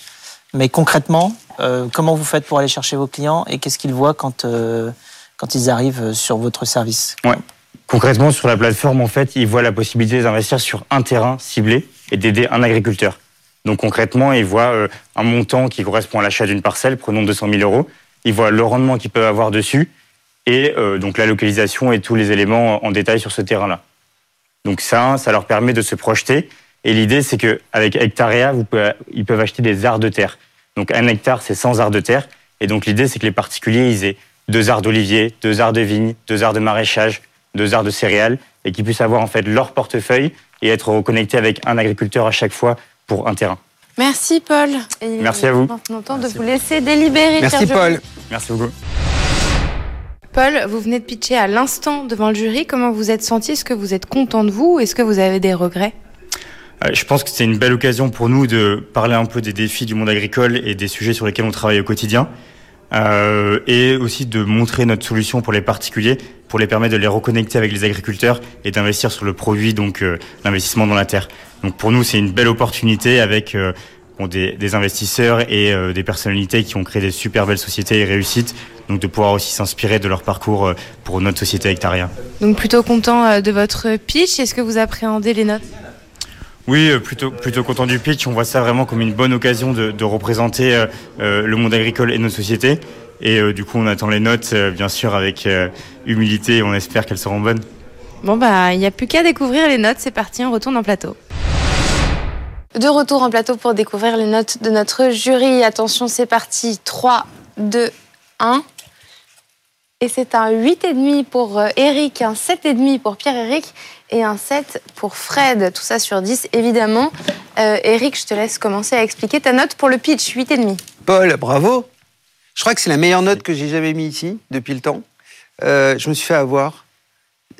mhm. mais concrètement, euh, comment vous faites pour aller chercher vos clients et qu'est-ce qu'ils voient quand euh, quand ils arrivent sur votre service? Ouais. Concrètement, sur la plateforme, en fait, ils voient la possibilité d'investir sur un terrain ciblé et d'aider un agriculteur. Donc concrètement, ils voient un montant qui correspond à l'achat d'une parcelle, prenons 200 000 euros. Ils voient le rendement qu'ils peuvent avoir dessus et euh, donc la localisation et tous les éléments en détail sur ce terrain-là. Donc ça, ça leur permet de se projeter. Et l'idée, c'est qu'avec Hectarea, vous pouvez, ils peuvent acheter des arts de terre. Donc un hectare, c'est 100 arts de terre. Et donc l'idée, c'est que les particuliers, ils aient deux arts d'olivier, deux arts de vigne, deux arts de maraîchage, deux arts de céréales, et qu'ils puissent avoir en fait leur portefeuille et être reconnectés avec un agriculteur à chaque fois pour un terrain. Merci Paul. Merci à vous. Maintenant temps de vous laisser délibérer. Merci Paul. Merci beaucoup. Paul, vous venez de pitcher à l'instant devant le jury. Comment vous êtes senti? Est-ce que vous êtes content de vous? Est-ce que vous avez des regrets? Euh, je pense que c'est une belle occasion pour nous de parler un peu des défis du monde agricole et des sujets sur lesquels on travaille au quotidien. Euh, et aussi de montrer notre solution pour les particuliers, pour les permettre de les reconnecter avec les agriculteurs et d'investir sur le produit, donc euh, l'investissement dans la terre. Donc pour nous, c'est une belle opportunité avec euh, des, investisseurs et des personnalités qui ont créé des super belles sociétés et réussites. Donc de pouvoir aussi s'inspirer de leur parcours euh, pour notre société Hectaria. Donc plutôt content euh, de votre pitch. Est-ce que vous appréhendez les notes? Oui, plutôt, plutôt content du pitch. On voit ça vraiment comme une bonne occasion de, représenter le monde agricole et nos sociétés. Et du coup, on attend les notes, bien sûr, avec humilité et on espère qu'elles seront bonnes. Bon, bah, il n'y a plus qu'à découvrir les notes. C'est parti, on retourne en plateau. De retour en plateau pour découvrir les notes de notre jury. Attention, c'est parti. 3, 2, 1. Et c'est un 8,5 pour euh, Eric, un 7,5 pour Pierre-Éric et un 7 pour Fred. Tout ça sur 10, évidemment. Euh, Eric, je te laisse commencer à expliquer ta note pour le pitch, 8,5. Paul, bravo. Je crois que c'est la meilleure note que j'ai jamais mise ici depuis le temps. Euh, je me suis fait avoir.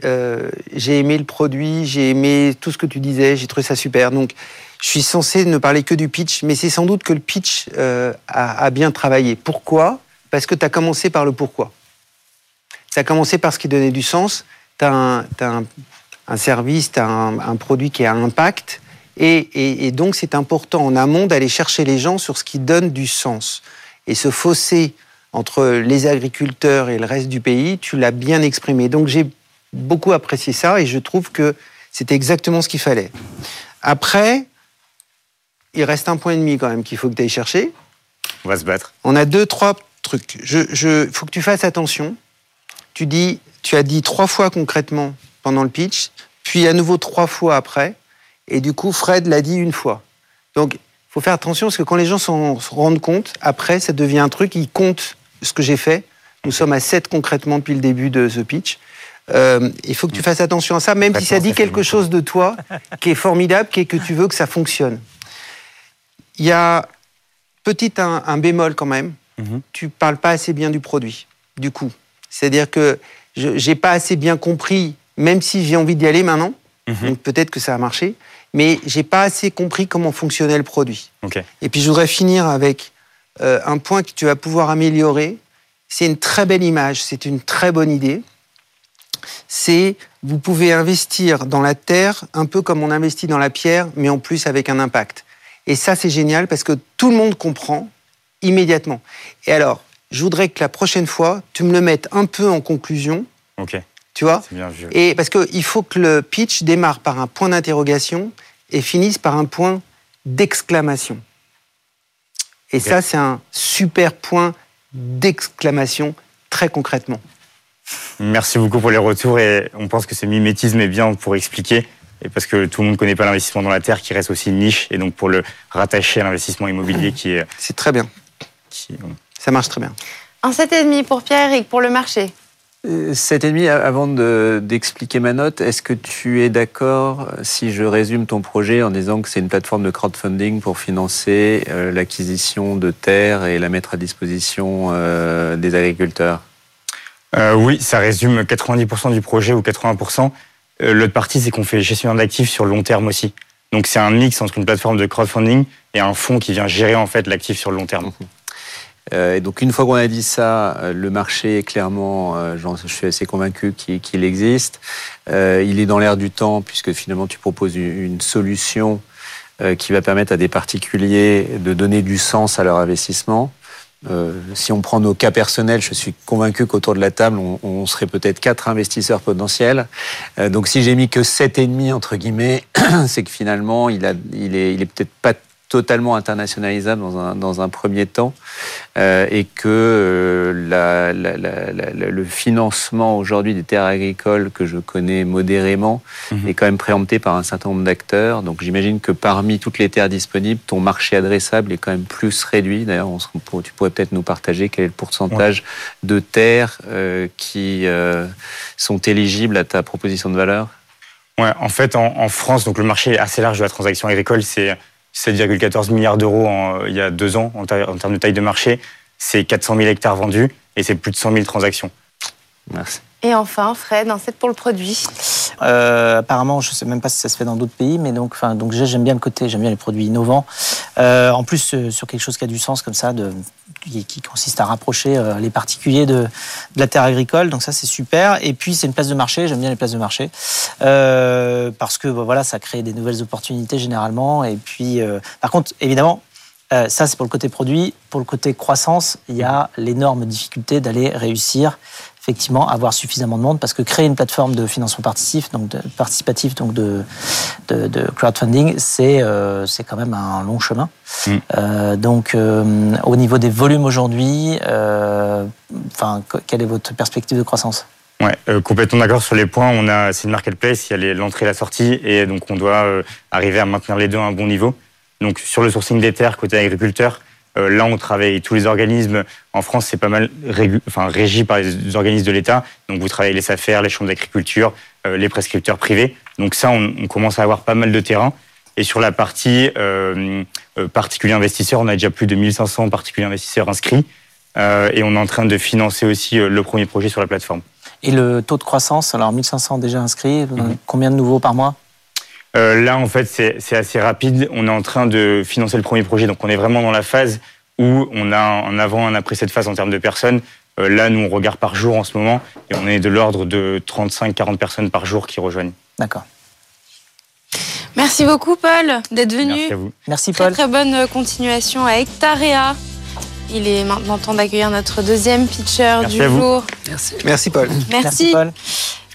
j'ai aimé le produit, j'ai aimé tout ce que tu disais, j'ai trouvé ça super. Donc, je suis censé ne parler que du pitch, mais c'est sans doute que le pitch euh, a, bien travaillé. Pourquoi? Parce que tu as commencé par le pourquoi. Tu as commencé par ce qui donnait du sens. Tu as, un, service, tu as un, produit qui a un impact. Et, donc, c'est important en amont d'aller chercher les gens sur ce qui donne du sens. Et ce fossé entre les agriculteurs et le reste du pays, tu l'as bien exprimé. Donc, j'ai beaucoup apprécié ça et je trouve que c'était exactement ce qu'il fallait. Après, il reste un point et demi quand même qu'il faut que tu ailles chercher. On va se battre. On a deux, trois trucs. Il je, faut que tu fasses attention. Tu, dis, tu as dit trois fois concrètement pendant le pitch, puis à nouveau trois fois après. Et du coup, Fred l'a dit une fois. Donc, il faut faire attention parce que quand les gens se rendent compte, après, ça devient un truc, ils comptent ce que j'ai fait. Nous sommes à 7 concrètement depuis le début de ce pitch. Euh, il faut que tu fasses attention à ça, même si ça dit quelque chose de toi qui est formidable, qui est que tu veux que ça fonctionne. Il y a petit un, bémol quand même. Mhm. Tu parles pas assez bien du produit, du coup. C'est-à-dire que je n'ai pas assez bien compris, même si j'ai envie d'y aller maintenant. Mhm. peut-être que ça a marché, mais j'ai pas assez compris comment fonctionnait le produit. Et puis je voudrais finir avec euh, un point que tu vas pouvoir améliorer. C'est une très belle image, c'est une très bonne idée. C'est vous pouvez investir dans la terre un peu comme on investit dans la pierre, mais en plus avec un impact. Et ça, c'est génial parce que tout le monde comprend immédiatement. Et alors, je voudrais que la prochaine fois, tu me le mettes un peu en conclusion. Ok. Tu vois bien vu. Et parce qu'il faut que le pitch démarre par un point d'interrogation et finisse par un point d'exclamation. Et ça, c'est un super point d'exclamation, très concrètement. Merci beaucoup pour les retours et on pense que ce mimétisme est bien pour expliquer et parce que tout le monde ne connaît pas l'investissement dans la terre qui reste aussi une niche et donc pour le rattacher à l'investissement immobilier qui est c'est très bien ça marche très bien un 7,5 pour Pierre-Éric pour le marché 7,5 euh, avant d'expliquer ma note, est-ce que tu es d'accord euh, si je résume ton projet en disant que c'est une plateforme de crowdfunding pour financer euh, l'acquisition de terres et la mettre à disposition des agriculteurs? Oui, ça résume 90% du projet ou 80%. Euh, l'autre partie, c'est qu'on fait gestion d'actifs sur le long terme aussi. Donc c'est un mix entre une plateforme de crowdfunding et un fonds qui vient gérer en fait l'actif sur le long terme. Euh, et donc une fois qu'on a dit ça, euh, le marché, clairement, euh, je suis assez convaincu qu'il existe. il est dans l'air du temps puisque finalement tu proposes une solution qui va permettre à des particuliers de donner du sens à leur investissement. si on prend nos cas personnels, je suis convaincu qu'autour de la table, on, serait peut-être quatre investisseurs potentiels. donc si j'ai mis que sept et demi entre guillemets, c'est que finalement, il, a, est, il est peut-être pas totalement internationalisable dans un, dans un premier temps euh, et que euh, la, la, la, le financement aujourd'hui des terres agricoles que je connais modérément mhm. est quand même préempté par un certain nombre d'acteurs. Donc j'imagine que parmi toutes les terres disponibles, ton marché adressable est quand même plus réduit. D'ailleurs, tu pourrais peut-être nous partager quel est le pourcentage de terres euh, qui sont éligibles à ta proposition de valeur? Ouais, en fait, en, en France, donc le marché est assez large de la transaction agricole. C'est 7,14 milliards d'euros il y a deux ans en, termes de taille de marché. C'est 400 000 hectares vendus et c'est plus de 100 000 transactions. Merci. Et enfin, Fred, un set pour le produit. Euh, apparemment, je ne sais même pas si ça se fait dans d'autres pays, mais donc, j'aime bien le côté, j'aime bien les produits innovants. Euh, en plus, euh, sur quelque chose qui a du sens comme ça, qui, consiste à rapprocher les particuliers de, de, la terre agricole. Donc ça, c'est super. Et puis, c'est une place de marché. J'aime bien les places de marché parce que bah, voilà, ça crée des nouvelles opportunités généralement. Et puis, par contre, évidemment, ça, c'est pour le côté produit. Pour le côté croissance, il y a l'énorme difficulté d'aller réussir effectivement avoir suffisamment de monde parce que créer une plateforme de financement participatif, donc de, participatif, donc de, de, crowdfunding, c'est euh, c'est quand même un long chemin. Mm. Euh, donc euh, au niveau des volumes aujourd'hui, enfin quelle est votre perspective de croissance? Ouais, complètement d'accord sur les points. On a, c'est une marketplace, il y a l'entrée et la sortie, et donc on doit arriver à maintenir les deux à un bon niveau. Donc sur le sourcing des terres côté agriculteur, là, on travaille tous les organismes. En France, c'est pas mal enfin, régi par les organismes de l'État. Donc, vous travaillez les SAFER, les chambres d'agriculture, euh, les prescripteurs privés. Donc, ça, on, commence à avoir pas mal de terrain. Et sur la partie euh, particuliers investisseurs, on a déjà plus de 1500 particuliers investisseurs inscrits. et on est en train de financer aussi le premier projet sur la plateforme. Et le taux de croissance, alors 1500 déjà inscrits, mhm. combien de nouveaux par mois? Euh, là, en fait, c'est assez rapide. On est en train de financer le premier projet, donc on est vraiment dans la phase où on a un avant, un après cette phase en termes de personnes. Euh, là, nous, on regarde par jour en ce moment, et on est de l'ordre de 35-40 personnes par jour qui rejoignent. D'accord. Merci beaucoup, Paul, d'être venu. Merci à vous. Merci, Paul. Très, très bonne continuation à Hectarea. Il est maintenant temps d'accueillir notre deuxième pitcher du jour. Merci. Merci, Paul. Merci, Merci Paul.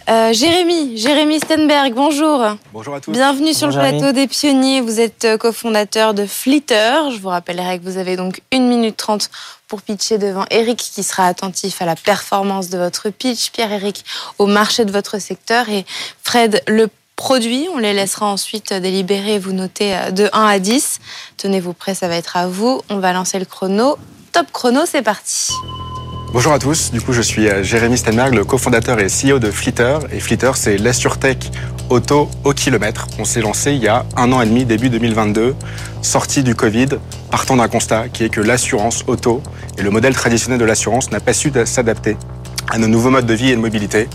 Euh, Jérémy, Jérémy Stenberg, bonjour. Bonjour à tous. Bienvenue sur le plateau des pionniers. Vous êtes euh, cofondateur de Flitter. Je vous rappellerai que vous avez donc 1 minute 30 pour pitcher devant Eric qui sera attentif à la performance de votre pitch, Pierre-Eric au marché de votre secteur et Fred le produit. On les laissera ensuite délibérer et vous noter euh, de 1 à 10. Tenez-vous prêts, ça va être à vous. On va lancer le chrono. Top chrono, c'est parti. Bonjour à tous, du coup je suis euh, Jérémy Stenberg, le cofondateur et CEO de Flitter. Et Flitter c'est l'AssureTech auto au kilomètre. On s'est lancé il y a un an et demi, début 2022, sorti du Covid, partant d'un constat qui est que l'assurance auto et le modèle traditionnel de l'assurance n'a pas su s'adapter à nos nouveaux modes de vie et de mobilité.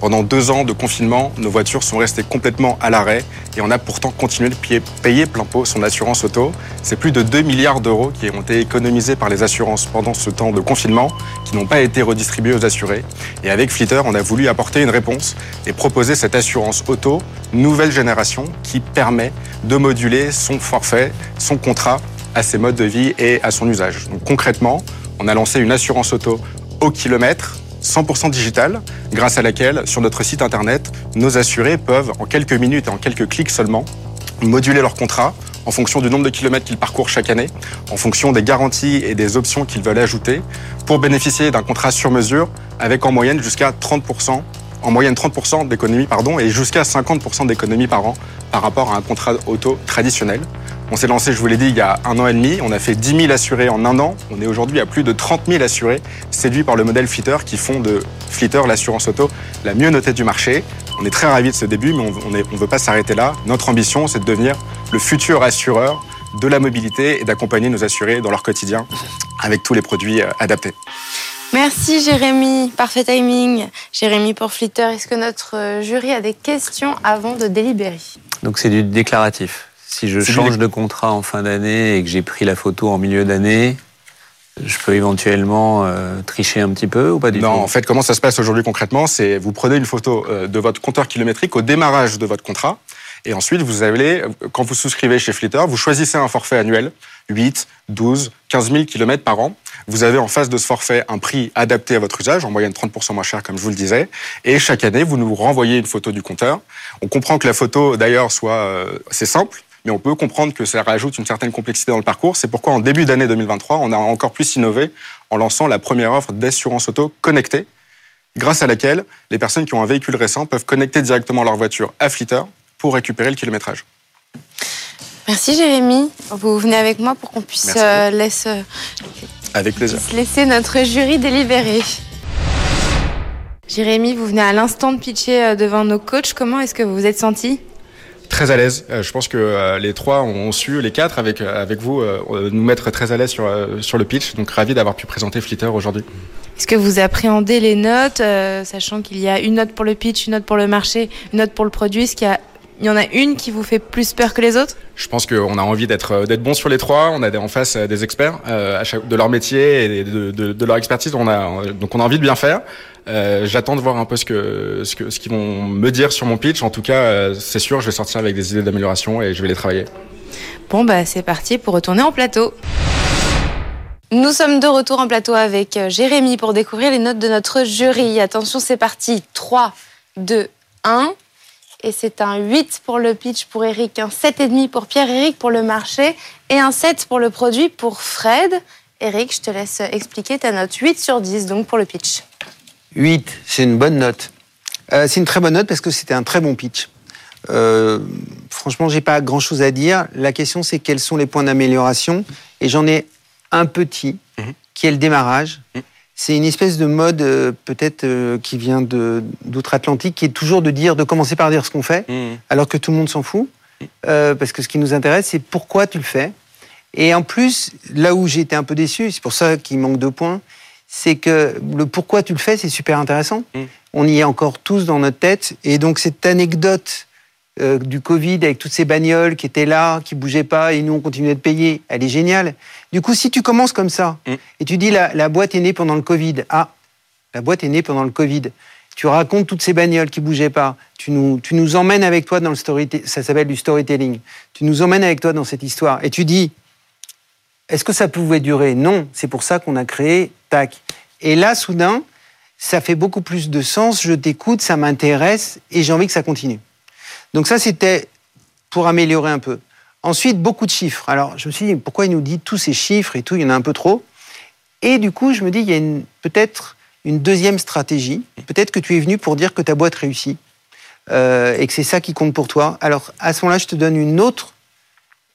Pendant deux ans de confinement, nos voitures sont restées complètement à l'arrêt et on a pourtant continué de payer plein pot son assurance auto. C'est plus de 2 milliards d'euros qui ont été économisés par les assurances pendant ce temps de confinement, qui n'ont pas été redistribués aux assurés. Et avec Flitter, on a voulu apporter une réponse et proposer cette assurance auto nouvelle génération qui permet de moduler son forfait, son contrat à ses modes de vie et à son usage. Donc concrètement, on a lancé une assurance auto au kilomètre 100% digital, grâce à laquelle, sur notre site internet, nos assurés peuvent, en quelques minutes et en quelques clics seulement, moduler leur contrat en fonction du nombre de kilomètres qu'ils parcourent chaque année, en fonction des garanties et des options qu'ils veulent ajouter, pour bénéficier d'un contrat sur mesure avec en moyenne jusqu'à 30%, en moyenne 30% d'économie, pardon, et jusqu'à 50% d'économie par an par rapport à un contrat auto traditionnel. On s'est lancé, je vous l'ai dit, il y a un an et demi. On a fait 10 000 assurés en un an. On est aujourd'hui à plus de 30 000 assurés séduits par le modèle Flitter qui font de Flitter l'assurance auto la mieux notée du marché. On est très ravis de ce début, mais on ne veut pas s'arrêter là. Notre ambition, c'est de devenir le futur assureur de la mobilité et d'accompagner nos assurés dans leur quotidien avec tous les produits euh, adaptés. Merci Jérémy, parfait timing. Jérémy pour Flitter, est-ce que notre euh, jury a des questions avant de délibérer? Donc c'est du déclaratif. Si je change de contrat en fin d'année et que j'ai pris la photo en milieu d'année, Je peux éventuellement euh, tricher un petit peu ou pas du non, tout? en fait, comment ça se passe aujourd'hui concrètement C'est vous prenez une photo euh, de votre compteur kilométrique au démarrage de votre contrat. Et ensuite, vous allez, quand vous souscrivez chez Flitter, vous choisissez un forfait annuel, 8, 12, 15 000 km par an. Vous avez en face de ce forfait un prix adapté à votre usage, en moyenne 30% moins cher, comme je vous le disais. Et chaque année, vous nous renvoyez une photo du compteur. On comprend que la photo, d'ailleurs, soit euh, c'est simple, mais on peut comprendre que ça rajoute une certaine complexité dans le parcours. C'est pourquoi, en début d'année 2023, on a encore plus innové en lançant la première offre d'assurance auto connectée, grâce à laquelle les personnes qui ont un véhicule récent peuvent connecter directement leur voiture à Flitter pour récupérer le kilométrage. Merci Jérémy. Vous venez avec moi pour qu'on puisse Merci à euh, Avec plaisir. puisse laisser notre jury délibérer. Jérémy, vous venez à l'instant de pitcher euh, devant nos coachs. Comment est-ce que vous vous êtes senti? Très à l'aise. Euh, je pense que euh, les trois ont su, les quatre avec, avec vous, nous mettre très à l'aise sur, sur le pitch. Donc ravi d'avoir pu présenter Flitter aujourd'hui. Est-ce que vous appréhendez les notes, euh, sachant qu'il y a une note pour le pitch, une note pour le marché, une note pour le produit? Est-ce qu'il y, a- il y en a une qui vous fait plus peur que les autres? Je pense qu'on a envie d'être euh, d'être bon sur les trois. On a des- en face euh, des experts euh, à chaque- de leur métier et de, de, de leur expertise. On a, donc on a envie de bien faire. Euh, J'attends de voir un peu ce que ce que ce qu'ils vont me dire sur mon pitch. En tout cas, euh, c'est sûr, je vais sortir avec des idées d'amélioration et je vais les travailler. Bon, bah c'est parti pour retourner en plateau. Nous sommes de retour en plateau avec Jérémy pour découvrir les notes de notre jury. Attention, c'est parti. 3, 2, 1. Et c'est un 8 pour le pitch pour Eric, un 7,5 pour Pierre-Eric pour le marché et un 7 pour le produit pour Fred. Eric, je te laisse expliquer ta note 8 sur 10 donc pour le pitch. 8, c'est une bonne note. Euh, c'est une très bonne note parce que c'était un très bon pitch. Euh, franchement, j'ai pas grand chose à dire. La question, c'est quels sont les points d'amélioration? Et j'en ai un petit, Mhm. qui est le démarrage. Mhm. C'est une espèce de mode, euh, peut-être, euh, qui vient de- d'outre-Atlantique, qui est toujours de dire, de commencer par dire ce qu'on fait, alors que tout le monde s'en fout. Euh, parce que ce qui nous intéresse, c'est pourquoi tu le fais. Et en plus, là où j'ai été un peu déçu, c'est pour ça qu'il manque deux points, c'est que le pourquoi tu le fais, c'est super intéressant. Mm. On y est encore tous dans notre tête. Et donc, cette anecdote euh, du Covid avec toutes ces bagnoles qui étaient là, qui bougeaient pas, et nous, on continuait de payer, elle est géniale. Du coup, si tu commences comme ça, Mm. et tu dis la, la boîte est née pendant le Covid, ah, la boîte est née pendant le Covid. Tu racontes toutes ces bagnoles qui bougeaient pas. Tu nous, tu nous emmènes avec toi dans le storytelling. Ça s'appelle du storytelling. Tu nous emmènes avec toi dans cette histoire. Et tu dis, est-ce que ça pouvait durer? Non. C'est pour ça qu'on a créé TAC. Et là, soudain, ça fait beaucoup plus de sens. Je t'écoute, ça m'intéresse et j'ai envie que ça continue. Donc ça, c'était pour améliorer un peu. Ensuite, beaucoup de chiffres. Alors, je me suis dit, pourquoi il nous dit tous ces chiffres et tout Il y en a un peu trop? Et du coup, je me dis, il y a peut-être une deuxième stratégie. Peut-être que tu es venu pour dire que ta boîte réussit euh, et que c'est ça qui compte pour toi. Alors, à ce moment-là, je te donne une autre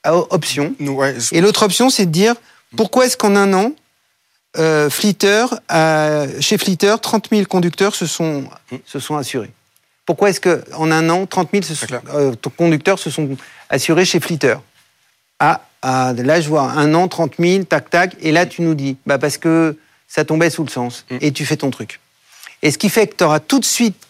euh, option. Et l'autre option, c'est de dire pourquoi est-ce qu'en un an, euh, Flitter, chez Flitter, 30 000 conducteurs se sont, se sont assurés? Pourquoi est-ce qu'en un an, 30 000 se sont- clair. euh, conducteurs se sont assurés chez Flitter? Ah, ah, là, je vois un an, 30 000, tac, tac, et là, tu nous dis, bah, parce que ça tombait sous le sens, Mm. et tu fais ton truc. Et ce qui fait que tu auras tout de suite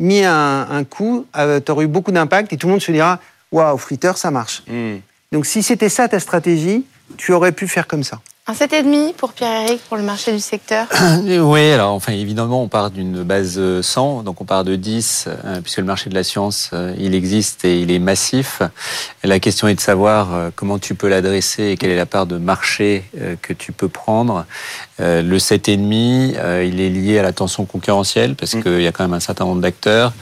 mis un, un coup, tu auras eu beaucoup d'impact, et tout le monde se dira, waouh, Flitter, ça marche. Hmm. Donc si c'était ça ta stratégie, tu aurais pu faire comme ça. Un 7,5 pour Pierre-Eric pour le marché du secteur. Oui, alors enfin évidemment on part d'une base euh, 100, donc on part de 10, euh, puisque le marché de la science euh, il existe et il est massif. Et la question est de savoir euh, comment tu peux l'adresser et quelle est la part de marché euh, que tu peux prendre. Euh, le 7,5, euh, il est lié à la tension concurrentielle parce Mm. qu'il y a quand même un certain nombre d'acteurs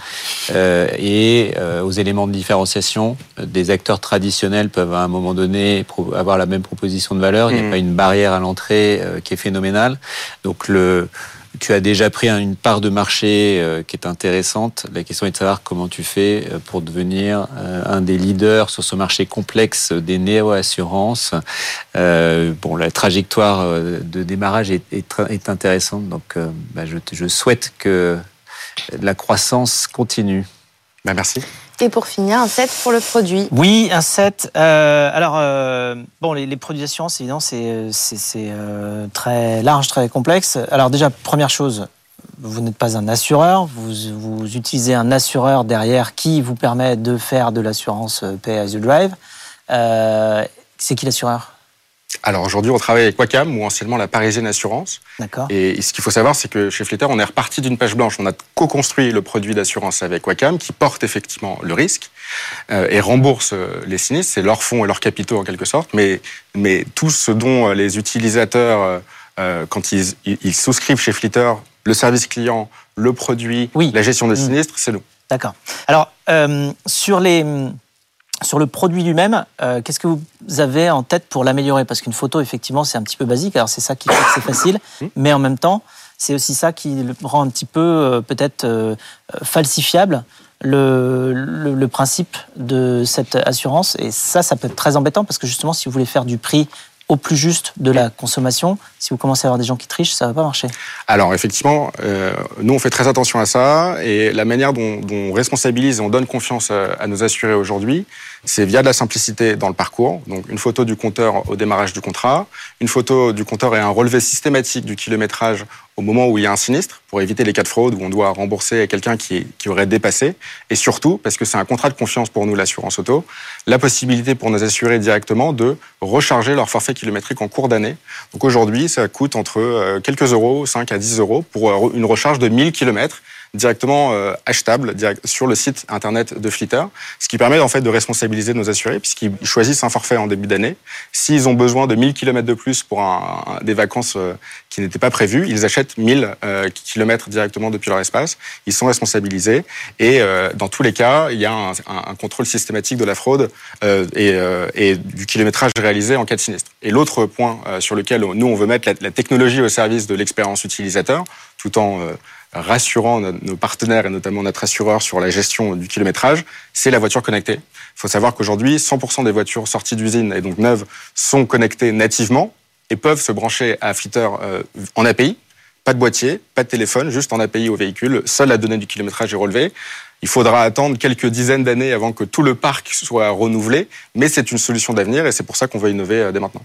euh, et euh, aux éléments de différenciation. Des acteurs traditionnels peuvent à un moment donné avoir la même proposition de valeur. Il n'y a Mm. pas une barrière à l'entrée euh, qui est phénoménale. Donc le tu as déjà pris un- une part de marché euh, qui est intéressante. La question est de savoir comment tu fais euh, pour devenir un des leaders sur ce marché complexe des néo-assurances. Bon, la trajectoire de démarrage est, est, intéressante, donc bah, je souhaite que la croissance continue. Bah, merci. Et pour finir, un 7 pour le produit. Oui, un 7. Euh, alors, euh, bon, les, produits d'assurance, évidemment, c'est, euh, très large, très complexe. Alors déjà, première chose, vous n'êtes pas un assureur, vous, vous utilisez un assureur derrière qui vous permet de faire de l'assurance euh, Pay as you drive. Euh, c'est qui l'assureur? Alors aujourd'hui, on travaille avec Wacam ou anciennement la Parisienne Assurance. D'accord. Et ce qu'il faut savoir, c'est que chez Flitter, on est reparti d'une page blanche. On a co-construit le produit d'assurance avec Wacam qui porte effectivement le risque euh, et rembourse euh, les sinistres. C'est leurs fonds et leurs capitaux en quelque sorte. Mais, mais tout ce dont euh, les utilisateurs, euh, quand ils, ils, souscrivent chez Flitter, le service client, le produit, Oui. la gestion des Mm. sinistres, c'est nous. D'accord. Alors, euh, sur, les, sur le produit lui-même, euh, qu'est-ce que vous avez en tête pour l'améliorer? Parce qu'une photo, effectivement, c'est un petit peu basique. Alors, c'est ça qui fait que c'est facile. Mais en même temps, c'est aussi ça qui le rend un petit peu, euh, peut-être, euh, falsifiable. Le, le, le principe de cette assurance. Et ça, ça peut être très embêtant parce que justement, si vous voulez faire du prix au plus juste de la consommation, si vous commencez à avoir des gens qui trichent, ça va pas marcher. Alors effectivement, euh, nous on fait très attention à ça et la manière dont, dont on responsabilise et on donne confiance à, à nos assurés aujourd'hui, c'est via de la simplicité dans le parcours. Donc une photo du compteur au démarrage du contrat, une photo du compteur et un relevé systématique du kilométrage au moment où il y a un sinistre pour éviter les cas de fraude où on doit rembourser à quelqu'un qui, qui aurait dépassé. Et surtout, parce que c'est un contrat de confiance pour nous, l'assurance auto, la possibilité pour nos assurés directement de recharger leur forfait kilométrique en cours d'année. Donc aujourd'hui, ça coûte entre euh, quelques euros, 5 à 10 euros, pour euh, une recharge de 1000 km directement euh, achetable direct, sur le site internet de Flitter, ce qui permet en fait de responsabiliser nos assurés puisqu'ils choisissent un forfait en début d'année. S'ils ont besoin de 1000 km de plus pour un, des vacances euh, qui n'étaient pas prévues, ils achètent 1000 euh, km directement depuis leur espace. Ils sont responsabilisés et euh, dans tous les cas, il y a un, un, contrôle systématique de la fraude euh, et, euh, et, du kilométrage réalisé en cas de sinistre. Et l'autre point sur lequel nous on veut mettre la, la technologie au service de l'expérience utilisateur, tout en rassurant nos partenaires et notamment notre assureur sur la gestion du kilométrage, c'est la voiture connectée. Il faut savoir qu'aujourd'hui, 100% des voitures sorties d'usine et donc neuves sont connectées nativement et peuvent se brancher à Flitter euh, en API. Pas de boîtier, pas de téléphone, juste en API au véhicule. Seule la donnée du kilométrage est relevée. Il faudra attendre quelques dizaines d'années avant que tout le parc soit renouvelé, mais c'est une solution d'avenir et c'est pour ça qu'on va innover dès maintenant.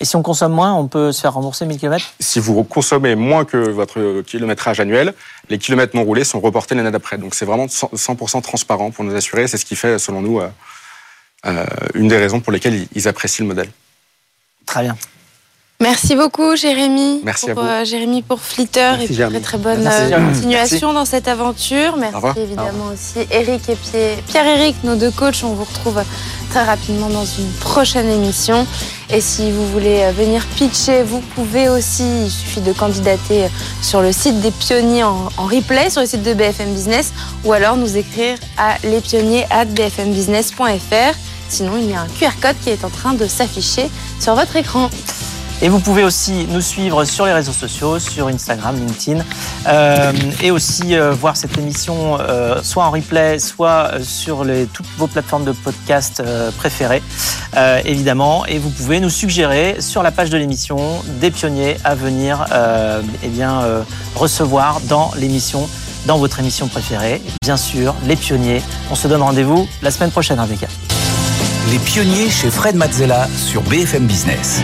Et si on consomme moins, on peut se faire rembourser 1000 km Si vous consommez moins que votre kilométrage annuel, les kilomètres non roulés sont reportés l'année d'après. Donc c'est vraiment 100% transparent pour nous assurer. C'est ce qui fait, selon nous, euh, une des raisons pour lesquelles ils apprécient le modèle. Très bien. Merci beaucoup, Jérémy. Merci pour, à vous. Euh, Jérémy pour Flitter Merci, et pour Jérémy. très très bonne Merci, euh, continuation dans cette aventure. Merci évidemment aussi Eric et Pierre- Pierre-Éric, nos deux coachs. On vous retrouve très rapidement dans une prochaine émission. Et si vous voulez euh, venir pitcher, vous pouvez aussi. Il suffit de candidater sur le site des pionniers en, en replay, sur le site de BFM Business, ou alors nous écrire à lespionniers@bfmbusiness.fr. Sinon, il y a un QR code qui est en train de s'afficher sur votre écran. Et vous pouvez aussi nous suivre sur les réseaux sociaux, sur Instagram, LinkedIn, euh, et aussi euh, voir cette émission euh, soit en replay, soit sur toutes vos plateformes de podcast préférées, évidemment. Et vous pouvez nous suggérer sur la page de l'émission des pionniers à venir eh bien, recevoir dans l'émission, dans votre émission préférée. Bien sûr, les pionniers. On se donne rendez-vous la semaine prochaine, Rebecca. Les pionniers chez Fred Mazzella sur BFM Business.